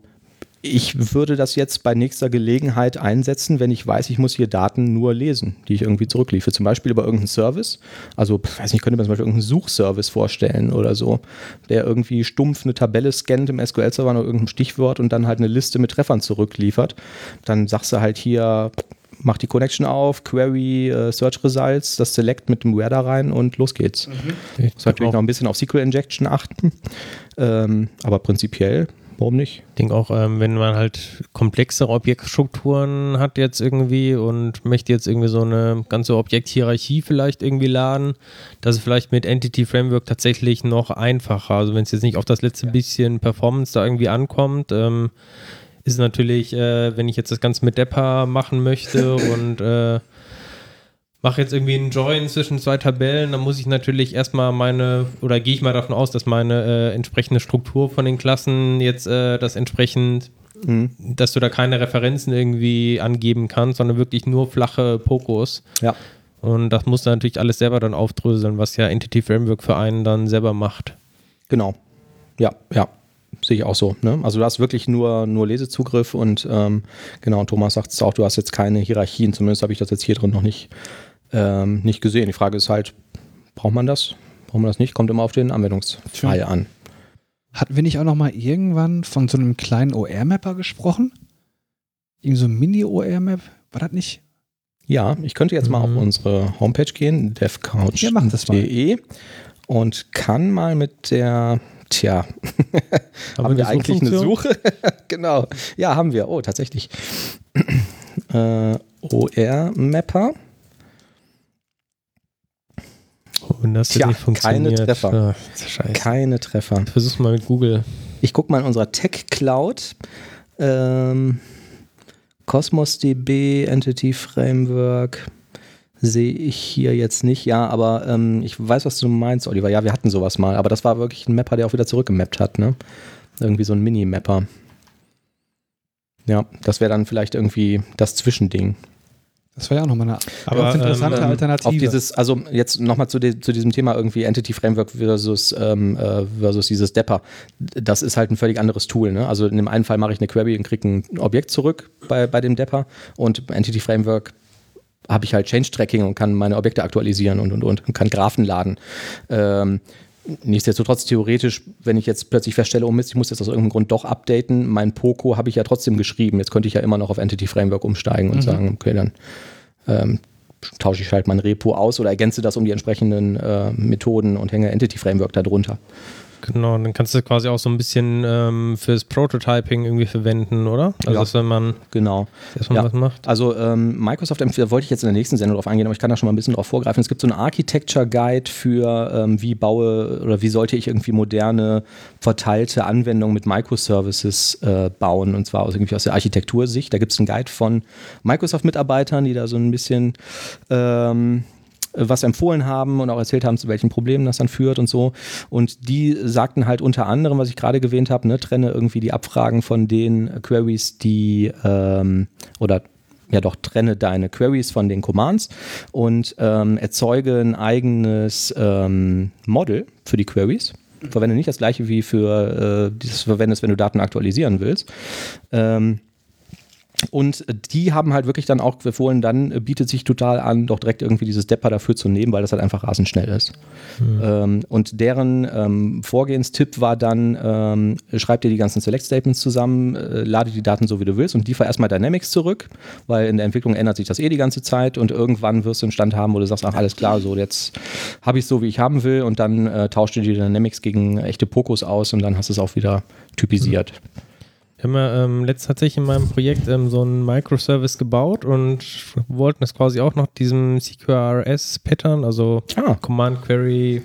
ich würde das jetzt bei nächster Gelegenheit einsetzen, wenn ich weiß, ich muss hier Daten nur lesen, die ich irgendwie zurückliefe. Zum Beispiel über irgendeinen Service. Also, weiß nicht, könnte man zum Beispiel irgendeinen Suchservice vorstellen oder so, der irgendwie stumpf eine Tabelle scannt im SQL-Server nach irgendeinem Stichwort und dann halt eine Liste mit Treffern zurückliefert. Dann sagst du halt hier, mach die Connection auf, Query, äh, Search Results, das Select mit dem Where da rein und los geht's. Mhm. Muss natürlich noch ein bisschen auf SQL Injection achten. Ähm, aber prinzipiell Warum nicht? Ich denke auch, ähm, wenn man halt komplexere Objektstrukturen hat jetzt irgendwie und möchte jetzt irgendwie so eine ganze Objekthierarchie vielleicht irgendwie laden, das ist vielleicht mit Entity Framework tatsächlich noch einfacher. Also wenn es jetzt nicht auf das letzte bisschen Performance da irgendwie ankommt, ähm, ist natürlich, äh, wenn ich jetzt das Ganze mit Depper machen möchte und äh, mache jetzt irgendwie einen Join zwischen zwei Tabellen, dann muss ich natürlich erstmal meine, oder gehe ich mal davon aus, dass meine äh, entsprechende Struktur von den Klassen jetzt äh, das entsprechend, mhm. dass du da keine Referenzen irgendwie angeben kannst, sondern wirklich nur flache Pokos. Ja. Und das muss dann natürlich alles selber dann aufdröseln, was ja Entity Framework für einen dann selber macht. Genau. Ja, ja. Sehe ich auch so. Ne? Also du hast wirklich nur, nur Lesezugriff und ähm, genau, und Thomas sagt es auch, du hast jetzt keine Hierarchien, zumindest habe ich das jetzt hier drin noch nicht ähm, nicht gesehen. Die Frage ist halt, braucht man das? Braucht man das nicht? Kommt immer auf den Anwendungsfall an. Hatten wir nicht auch noch mal irgendwann von so einem kleinen OR-Mapper gesprochen? Irgend so ein Mini-OR-Map? War das nicht? Ja, ich könnte jetzt mal auf mhm. unsere Homepage gehen, devcouch.de und kann mal mit der, tja, haben, haben wir eigentlich eine Suche? genau, ja, haben wir. Oh, tatsächlich. äh, OR-Mapper. Und das Tja, nicht funktioniert. Keine Treffer. Ach, keine Treffer. Versuch's mal mit Google. Ich gucke mal in unserer Tech Cloud. Ähm, Cosmos DB, Entity Framework sehe ich hier jetzt nicht. Ja, aber ähm, ich weiß, was du meinst, Oliver. Ja, wir hatten sowas mal, aber das war wirklich ein Mapper, der auch wieder zurückgemappt hat, ne? Irgendwie so ein Mini-Mapper. Ja, das wäre dann vielleicht irgendwie das Zwischending. Das war ja auch nochmal eine Aber, ganz interessante ähm, Alternative. Auf dieses, also jetzt nochmal zu, zu diesem Thema irgendwie Entity Framework versus, ähm, äh, versus dieses Depper. Das ist halt ein völlig anderes Tool. Ne? Also in dem einen Fall mache ich eine Query und kriege ein Objekt zurück bei, bei dem Depper und Entity Framework habe ich halt Change Tracking und kann meine Objekte aktualisieren und und und, und kann Graphen laden. Ähm, Nichtsdestotrotz theoretisch, wenn ich jetzt plötzlich feststelle, oh Mist, ich muss jetzt aus irgendeinem Grund doch updaten, mein Poco habe ich ja trotzdem geschrieben. Jetzt könnte ich ja immer noch auf Entity Framework umsteigen und mhm. sagen, okay, dann ähm, tausche ich halt mein Repo aus oder ergänze das um die entsprechenden äh, Methoden und hänge Entity Framework darunter. Genau, dann kannst du quasi auch so ein bisschen ähm, fürs Prototyping irgendwie verwenden, oder? Also, ja, wenn man genau. erstmal ja. was macht. Also, ähm, Microsoft, da wollte ich jetzt in der nächsten Sendung drauf eingehen, aber ich kann da schon mal ein bisschen drauf vorgreifen. Es gibt so einen Architecture Guide für, ähm, wie baue oder wie sollte ich irgendwie moderne, verteilte Anwendungen mit Microservices äh, bauen und zwar aus, irgendwie aus der Architektursicht. Da gibt es einen Guide von Microsoft-Mitarbeitern, die da so ein bisschen ähm, was empfohlen haben und auch erzählt haben, zu welchen Problemen das dann führt und so. Und die sagten halt unter anderem, was ich gerade erwähnt habe, ne, trenne irgendwie die Abfragen von den Queries, die ähm, oder ja doch, trenne deine Queries von den Commands und ähm, erzeuge ein eigenes ähm, Model für die Queries. Verwende nicht das gleiche wie für äh, das verwendest, wenn du Daten aktualisieren willst. Ähm, und die haben halt wirklich dann auch empfohlen, dann bietet sich total an, doch direkt irgendwie dieses Depper dafür zu nehmen, weil das halt einfach rasend schnell ist. Mhm. Ähm, und deren ähm, Vorgehenstipp war dann, ähm, schreib dir die ganzen Select-Statements zusammen, äh, lade die Daten so, wie du willst und liefer erstmal Dynamics zurück, weil in der Entwicklung ändert sich das eh die ganze Zeit und irgendwann wirst du einen Stand haben, wo du sagst, ach alles klar, so jetzt habe ich es so, wie ich haben will und dann äh, tauscht du die Dynamics gegen echte Pokos aus und dann hast du es auch wieder typisiert. Mhm. Ja ähm, letzt tatsächlich in meinem Projekt ähm, so einen Microservice gebaut und wollten das quasi auch nach diesem CQRS-Pattern, also Ah. Command Query,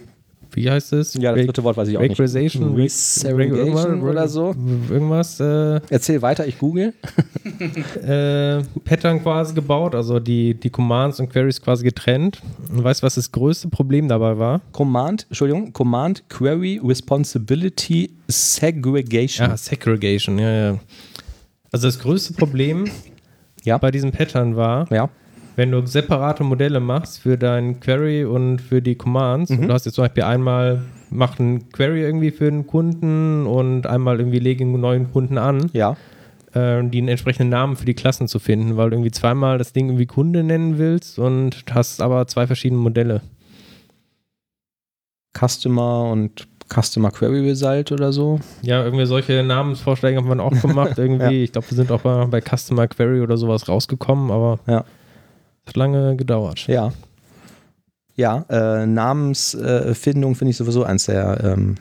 wie heißt es? Ja, das dritte Wort weiß ich auch nicht. Regression, Resegregation oder so. Irgendwas, äh, Erzähl weiter, ich google. äh, Pattern quasi gebaut, also die, die Commands und Queries quasi getrennt. Und weißt du, was das größte Problem dabei war? Command, Entschuldigung, Command Query Responsibility Segregation. Ja, Segregation, ja, ja. Also das größte Problem Ja. bei diesem Pattern war, Ja. Wenn du separate Modelle machst für dein Query und für die Commands, Mhm. und du hast jetzt zum Beispiel einmal mach einen Query irgendwie für einen Kunden und einmal irgendwie lege einen neuen Kunden an, Ja. äh, die einen entsprechenden Namen für die Klassen zu finden, weil du irgendwie zweimal das Ding irgendwie Kunde nennen willst und hast aber zwei verschiedene Modelle. Customer und Customer Query Result oder so. Ja, irgendwie solche Namensvorschläge haben wir auch gemacht. Irgendwie, Ja. ich glaube, wir sind auch mal bei Customer Query oder sowas rausgekommen, aber Ja. Hat lange gedauert. Ja. Ja, äh, Namensfindung finde ich sowieso eins der ähm,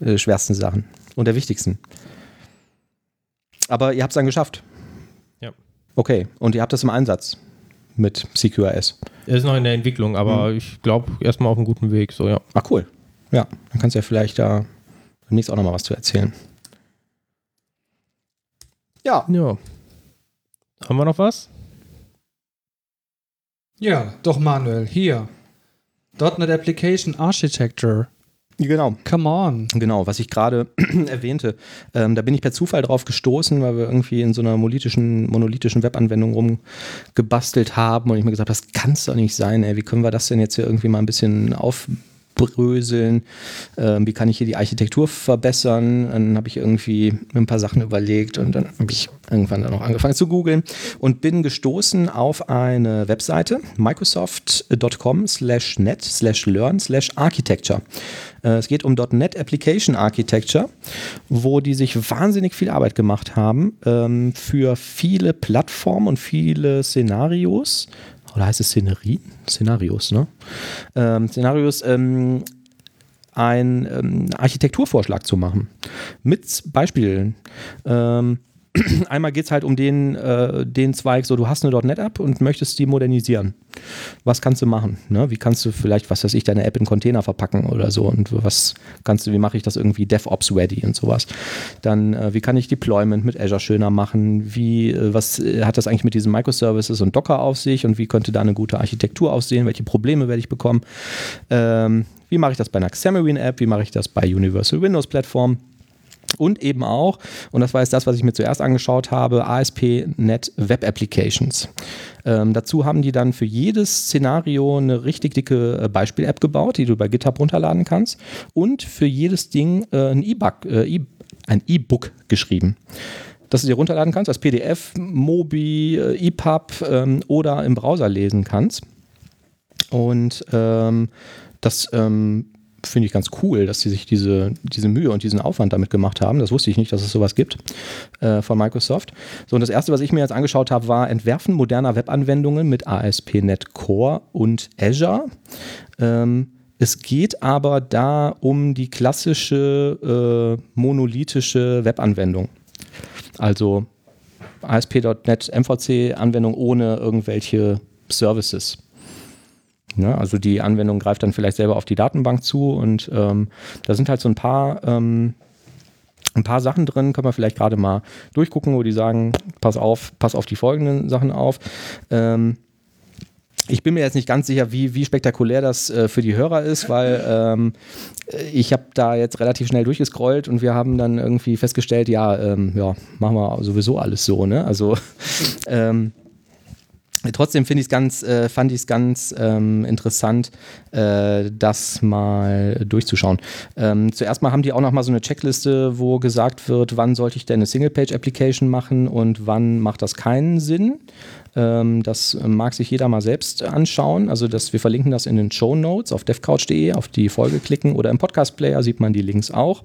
äh, schwersten Sachen und der wichtigsten. Aber ihr habt es dann geschafft. Ja. Okay, und ihr habt das im Einsatz mit CQRS. Er ist noch in der Entwicklung, aber Mhm. ich glaube, erstmal auf einem guten Weg. So, ja. Ah, cool. Ja, dann kannst du ja vielleicht da demnächst auch nochmal was zu erzählen. Ja, Ja. Haben wir noch was? Ja, doch Manuel, hier. .NET Application Architecture. genau. Come on. Genau, was ich gerade erwähnte, ähm, da bin ich per Zufall drauf gestoßen, weil wir irgendwie in so einer monolithischen, monolithischen Webanwendung rumgebastelt haben und ich mir gesagt, das kann es doch nicht sein, ey, wie können wir das denn jetzt hier irgendwie mal ein bisschen aufbröseln, ähm, wie kann ich hier die Architektur verbessern, dann habe ich irgendwie ein paar Sachen überlegt und dann habe ich irgendwann dann auch angefangen zu googeln und bin gestoßen auf eine Webseite, microsoft.com slash net slash learn slash architecture. Äh, Es geht um .NET Application Architecture, wo die sich wahnsinnig viel Arbeit gemacht haben ähm, für viele Plattformen und viele Szenarios. Oder heißt es Szenerien? Szenarios, ne? Ähm, Szenarios, ähm, einen ähm, Architekturvorschlag zu machen. Mit Beispielen. Ähm, einmal geht es halt um den, äh, den Zweig, so du hast eine .NET-App und möchtest die modernisieren. Was kannst du machen? Ne? Wie kannst du vielleicht, was weiß ich, deine App in Container verpacken oder so und was kannst du, wie mache ich das irgendwie DevOps-ready und sowas? Dann, äh, wie kann ich Deployment mit Azure schöner machen? Wie, äh, was äh, hat das eigentlich mit diesen Microservices und Docker auf sich und wie könnte da eine gute Architektur aussehen? Welche Probleme werde ich bekommen? Ähm, wie mache ich das bei einer Xamarin-App? Wie mache ich das bei Universal Windows Plattform? Und eben auch, und das war jetzt das, was ich mir zuerst angeschaut habe, ASP.NET Web Applications. Ähm, dazu haben die dann für jedes Szenario eine richtig dicke äh, Beispiel-App gebaut, die du bei GitHub runterladen kannst. Und für jedes Ding äh, ein E-Book äh, e geschrieben. Dass du dir runterladen kannst als PDF, Mobi, äh, EPUB ähm, oder im Browser lesen kannst. Und ähm, das ähm, finde ich ganz cool, dass sie sich diese, diese Mühe und diesen Aufwand damit gemacht haben. Das wusste ich nicht, dass es sowas gibt äh, von Microsoft. So, und das erste, was ich mir jetzt angeschaut habe, war Entwerfen moderner Webanwendungen mit ASP.NET Core und Azure. Ähm, es geht aber da um die klassische äh, monolithische Webanwendung. Also ASP.NET MVC-Anwendung ohne irgendwelche Services. Ja, also die Anwendung greift dann vielleicht selber auf die Datenbank zu und ähm, da sind halt so ein paar, ähm, ein paar Sachen drin, können wir vielleicht gerade mal durchgucken, wo die sagen, pass auf, pass auf die folgenden Sachen auf. Ähm, ich bin mir jetzt nicht ganz sicher, wie, wie spektakulär das äh, für die Hörer ist, weil ähm, ich habe da jetzt relativ schnell durchgescrollt und wir haben dann irgendwie festgestellt, ja, ähm, ja, machen wir sowieso alles so, ne? Also ähm, Trotzdem finde ich es ganz, äh, fand ich es ganz ähm, interessant, äh, das mal durchzuschauen. Ähm, zuerst mal haben die auch noch mal so eine Checkliste, wo gesagt wird, wann sollte ich denn eine Single-Page-Application machen und wann macht das keinen Sinn. Ähm, das mag sich jeder mal selbst anschauen. Also das, wir verlinken das in den Show Notes auf devcouch.de, auf die Folge klicken oder im Podcast-Player sieht man die Links auch.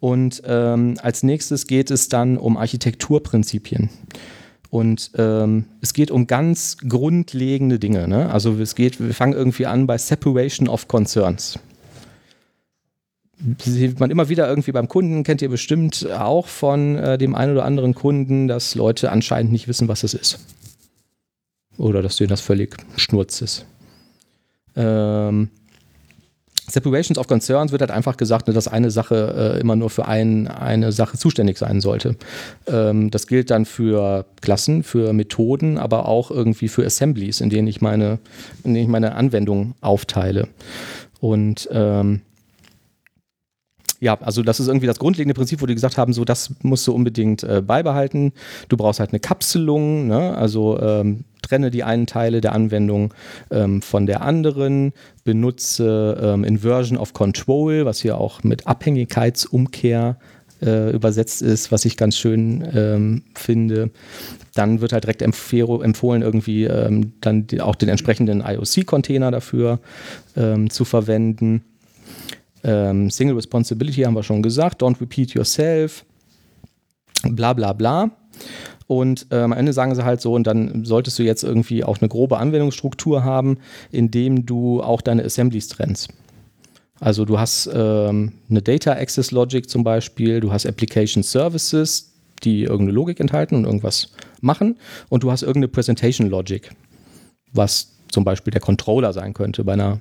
Und ähm, als nächstes geht es dann um Architekturprinzipien. Und ähm, es geht um ganz grundlegende Dinge. Ne? Also es geht, wir fangen irgendwie an bei Separation of Concerns. sieht man immer wieder irgendwie beim Kunden, kennt ihr bestimmt auch von äh, dem einen oder anderen Kunden, dass Leute anscheinend nicht wissen, was das ist. Oder dass denen das völlig schnurz ist. Ähm, Separations of Concerns wird halt einfach gesagt, ne, dass eine Sache äh, immer nur für ein, eine Sache zuständig sein sollte. Ähm, das gilt dann für Klassen, für Methoden, aber auch irgendwie für Assemblies, in denen ich meine, in denen ich meine Anwendung aufteile. Und ähm, ja, also das ist irgendwie das grundlegende Prinzip, wo die gesagt haben, so das musst du unbedingt äh, beibehalten. Du brauchst halt eine Kapselung, ne? also ähm, trenne die einen Teile der Anwendung ähm, von der anderen, benutze ähm, Inversion of Control, was hier auch mit Abhängigkeitsumkehr äh, übersetzt ist, was ich ganz schön ähm, finde. Dann wird halt direkt empfohlen, irgendwie ähm, dann die, auch den entsprechenden IOC-Container dafür ähm, zu verwenden. Ähm, Single Responsibility haben wir schon gesagt, don't repeat yourself, bla bla bla. Und äh, am Ende sagen sie halt so, und dann solltest du jetzt irgendwie auch eine grobe Anwendungsstruktur haben, indem du auch deine Assemblies trennst. Also du hast ähm, eine Data Access Logic zum Beispiel, du hast Application Services, die irgendeine Logik enthalten und irgendwas machen, und du hast irgendeine Presentation Logic, was zum Beispiel der Controller sein könnte bei einer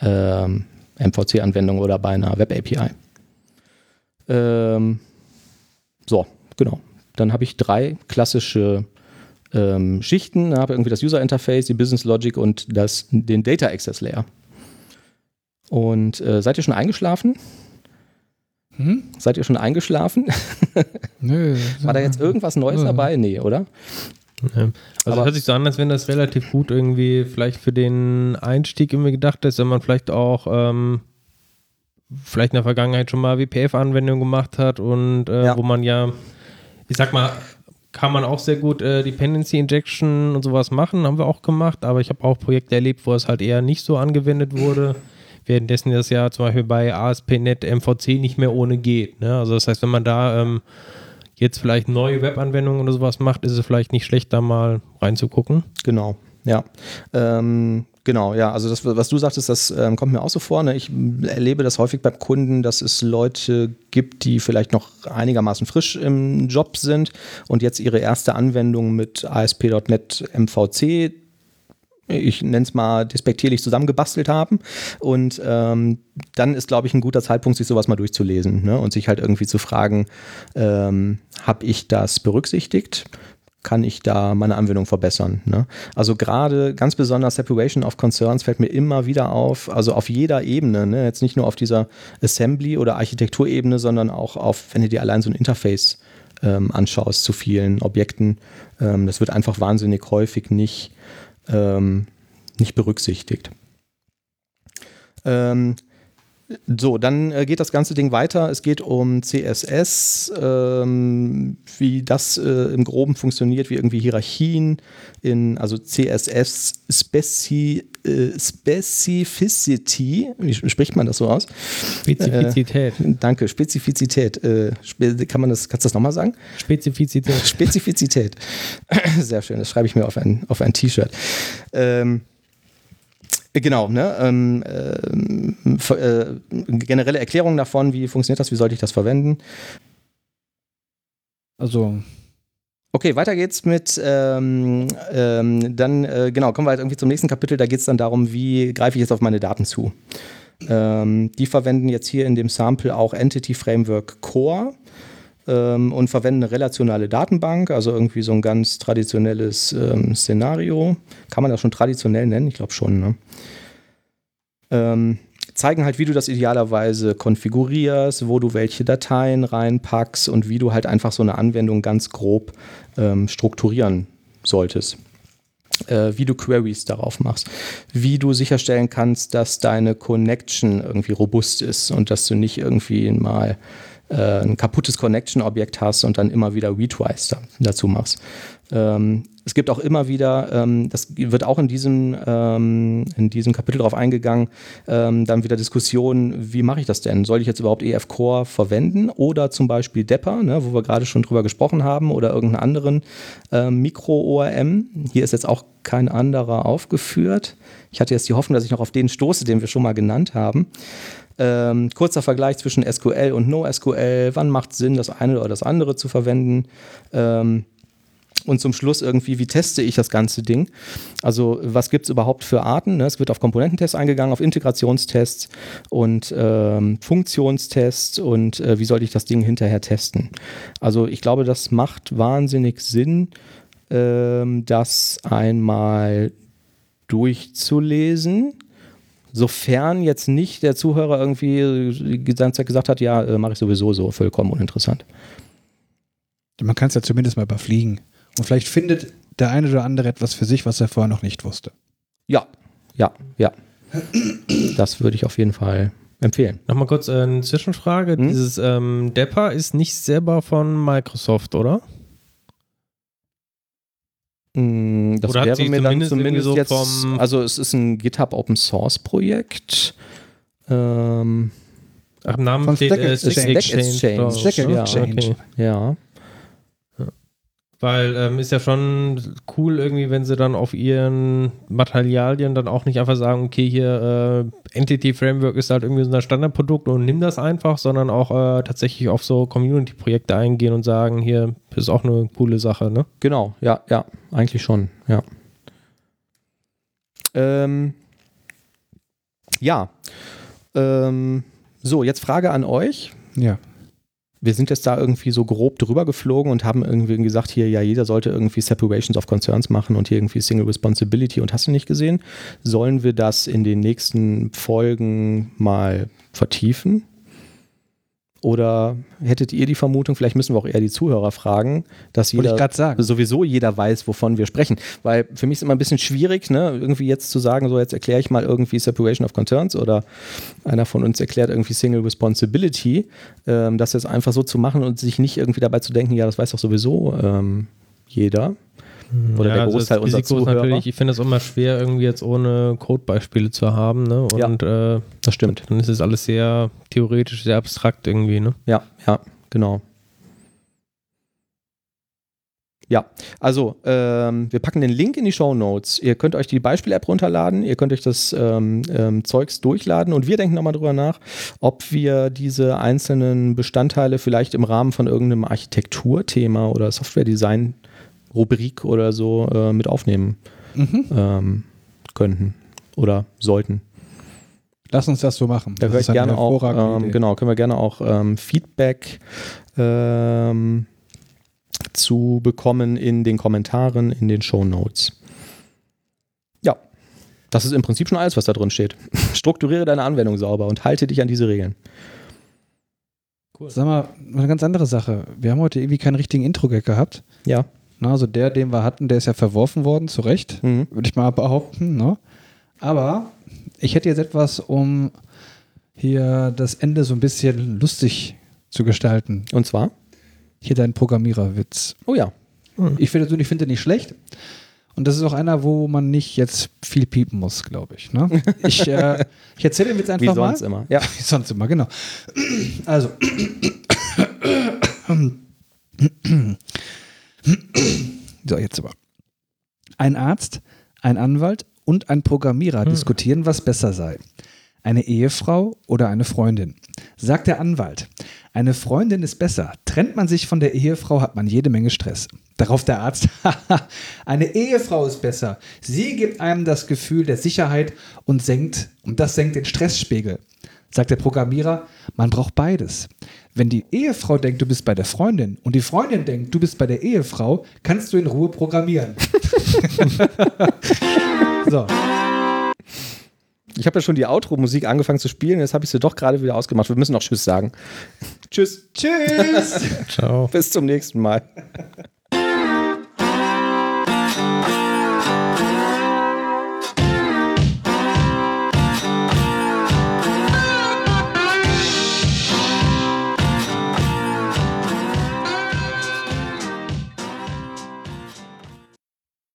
ähm, MVC-Anwendung oder bei einer Web-API. Ähm, so, genau. Dann habe ich drei klassische ähm, Schichten. Da habe irgendwie das User Interface, die Business Logic und das, den Data Access Layer. Und äh, seid ihr schon eingeschlafen? Hm? Seid ihr schon eingeschlafen? Nö. War da jetzt irgendwas Neues nö. dabei? Nee, oder? Ja. Also hört sich so an, als wenn das relativ gut irgendwie vielleicht für den Einstieg irgendwie gedacht ist, wenn man vielleicht auch ähm, vielleicht in der Vergangenheit schon mal WPF-Anwendungen gemacht hat und äh, ja. wo man ja, ich sag mal, kann man auch sehr gut äh, Dependency Injection und sowas machen, haben wir auch gemacht, aber ich habe auch Projekte erlebt, wo es halt eher nicht so angewendet wurde. Währenddessen das ja zum Beispiel bei ASP.NET MVC nicht mehr ohne geht. Ne? Also das heißt, wenn man da ähm, jetzt vielleicht neue Webanwendungen oder sowas macht, ist es vielleicht nicht schlecht, da mal reinzugucken. Genau, ja. Ähm, genau, ja. Also das, was du sagtest, das ähm, kommt mir auch so vor. Ne? Ich erlebe das häufig beim Kunden, dass es Leute gibt, die vielleicht noch einigermaßen frisch im Job sind und jetzt ihre erste Anwendung mit ASP.NET MVC ich nenne es mal despektierlich zusammengebastelt haben. Und ähm, dann ist, glaube ich, ein guter Zeitpunkt, sich sowas mal durchzulesen ne? und sich halt irgendwie zu fragen, ähm, habe ich das berücksichtigt? Kann ich da meine Anwendung verbessern? Ne? Also gerade ganz besonders Separation of Concerns fällt mir immer wieder auf, also auf jeder Ebene, ne? jetzt nicht nur auf dieser Assembly- oder Architekturebene, sondern auch auf, wenn du dir allein so ein Interface ähm, anschaust zu vielen Objekten, ähm, das wird einfach wahnsinnig häufig nicht ähm, nicht berücksichtigt. So, dann äh, geht das ganze Ding weiter. Es geht um CSS, ähm, wie das äh, im Groben funktioniert, wie irgendwie Hierarchien in, also CSS Speci, äh, Specificity, wie spricht man das so aus? Spezifizität. Äh, danke, Spezifizität. Äh, kann man das, kannst du das nochmal sagen? Spezifizität. Spezifizität. Sehr schön, das schreibe ich mir auf ein, auf ein T-Shirt. Ähm, Genau, ne? Ähm, äh, äh, generelle Erklärung davon, wie funktioniert das, wie sollte ich das verwenden? Also. Okay, weiter geht's mit, ähm, ähm, dann, äh, genau, kommen wir halt irgendwie zum nächsten Kapitel, da geht es dann darum, wie greife ich jetzt auf meine Daten zu. Ähm, die verwenden jetzt hier in dem Sample auch Entity Framework Core ähm, und verwenden eine relationale Datenbank, also irgendwie so ein ganz traditionelles ähm, Szenario. Kann man das schon traditionell nennen? Ich glaube schon. Ne? Ähm, zeigen halt, wie du das idealerweise konfigurierst, wo du welche Dateien reinpackst und wie du halt einfach so eine Anwendung ganz grob ähm, strukturieren solltest. Äh, wie du Queries darauf machst, wie du sicherstellen kannst, dass deine Connection irgendwie robust ist und dass du nicht irgendwie mal äh, ein kaputtes Connection-Objekt hast und dann immer wieder Retries da, dazu machst. Ähm, es gibt auch immer wieder, ähm, das wird auch in diesem, ähm, in diesem Kapitel darauf eingegangen, ähm, dann wieder Diskussionen, wie mache ich das denn? Soll ich jetzt überhaupt EF Core verwenden oder zum Beispiel Depper, ne, wo wir gerade schon drüber gesprochen haben, oder irgendeinen anderen ähm, Mikro-ORM? Hier ist jetzt auch kein anderer aufgeführt. Ich hatte jetzt die Hoffnung, dass ich noch auf den stoße, den wir schon mal genannt haben. Ähm, kurzer Vergleich zwischen SQL und NoSQL. Wann macht es Sinn, das eine oder das andere zu verwenden? Ähm, und zum Schluss irgendwie, wie teste ich das ganze Ding? Also was gibt es überhaupt für Arten? Ne? Es wird auf Komponententests eingegangen, auf Integrationstests und ähm, Funktionstests und äh, wie soll ich das Ding hinterher testen? Also ich glaube, das macht wahnsinnig Sinn, ähm, das einmal durchzulesen. Sofern jetzt nicht der Zuhörer irgendwie Zeit gesagt hat, ja, äh, mache ich sowieso so, vollkommen uninteressant. Man kann es ja zumindest mal überfliegen. Und vielleicht findet der eine oder andere etwas für sich, was er vorher noch nicht wusste. Ja, ja, ja. Das würde ich auf jeden Fall empfehlen. Nochmal kurz äh, eine Zwischenfrage. Hm? Dieses ähm, Depper ist nicht selber von Microsoft, oder? Mm, Das Oder wäre mir dann zumindest zumindest irgendwie jetzt, so vom- also es ist ein GitHub Open Source Projekt. Ähm, Ach, im Namen Von steht Stack äh, Exchange. Stack Stack Exchange. Stack? Exchange. Okay. ja. Weil ähm, ist ja schon cool irgendwie, wenn sie dann auf ihren Materialien dann auch nicht einfach sagen, okay, hier äh, Entity Framework ist halt irgendwie so ein Standardprodukt und nimm das einfach, sondern auch äh, tatsächlich auf so Community-Projekte eingehen und sagen, hier ist auch eine coole Sache, ne? Genau, ja, ja, eigentlich schon, ja. Ähm, ja. Ähm, so, jetzt Frage an euch. Ja. Wir sind jetzt da irgendwie so grob drüber geflogen und haben irgendwie gesagt, hier, ja, jeder sollte irgendwie Separations of Concerns machen und hier irgendwie Single Responsibility und hast du nicht gesehen. Sollen wir das in den nächsten Folgen mal vertiefen? Oder hättet ihr die Vermutung, vielleicht müssen wir auch eher die Zuhörer fragen, dass Wollte jeder ich gerade sagen. sowieso jeder weiß, wovon wir sprechen. Weil für mich ist immer ein bisschen schwierig, ne, irgendwie jetzt zu sagen, so jetzt erkläre ich mal irgendwie Separation of Concerns oder einer von uns erklärt irgendwie Single Responsibility, ähm, das jetzt einfach so zu machen und sich nicht irgendwie dabei zu denken, ja, das weiß doch sowieso ähm, jeder. Oder der also Großteil das unserer Risiko Zuhörer. natürlich, ich finde es immer schwer, irgendwie jetzt ohne Codebeispiele zu haben, ne? Und äh, Das stimmt. dann ist es alles sehr theoretisch, sehr abstrakt irgendwie, ne? Ja, ja, genau. Ja, also ähm, wir packen den Link in die Show Notes. Ihr könnt euch die Beispiel-App runterladen, ihr könnt euch das ähm, ähm, Zeugs durchladen und wir denken nochmal drüber nach, ob wir diese einzelnen Bestandteile vielleicht im Rahmen von irgendeinem Architekturthema oder Software-Design-Rubrik oder so äh, mit aufnehmen Mhm. ähm, könnten oder sollten. Lass uns das so machen. Da Das höre ich gerne auch, ähm, genau, können wir gerne auch ähm, Feedback ähm, zu bekommen in den Kommentaren, in den Show Notes. Ja, das ist im Prinzip schon alles, was da drin steht. Strukturiere deine Anwendung sauber und halte dich an diese Regeln. Sag mal, eine ganz andere Sache. Wir haben heute irgendwie keinen richtigen Intro-Gag gehabt. Ja. Na, also der, den wir hatten, der ist ja verworfen worden, zu Recht, Mhm. würde ich mal behaupten. Ne? Aber ich hätte jetzt etwas, um hier das Ende so ein bisschen lustig zu gestalten. Und zwar? Hier dein Programmiererwitz. Oh ja. Ich finde ich finde den nicht schlecht. Und das ist auch einer, wo man nicht jetzt viel piepen muss, glaube ich. Ne? Ich, äh, ich erzähle den Witz einfach Wie mal. sonst immer. Ja. Wie sonst immer, genau. Also. So, jetzt aber. Ein Arzt, ein Anwalt und ein Programmierer diskutieren, was besser sei. Eine Ehefrau oder eine Freundin. Sagt der Anwalt, eine Freundin ist besser. Trennt man sich von der Ehefrau, hat man jede Menge Stress. Darauf der Arzt, "Haha, eine Ehefrau ist besser. Sie gibt einem das Gefühl der Sicherheit und senkt, und das senkt den Stressspiegel. Sagt der Programmierer, man braucht beides. Wenn die Ehefrau denkt, du bist bei der Freundin und die Freundin denkt, du bist bei der Ehefrau, kannst du in Ruhe programmieren. so. Ich habe ja schon die Outro-Musik angefangen zu spielen, jetzt habe ich sie doch gerade wieder ausgemacht. Wir müssen noch Tschüss sagen. Tschüss. Tschüss. Ciao. Bis zum nächsten Mal.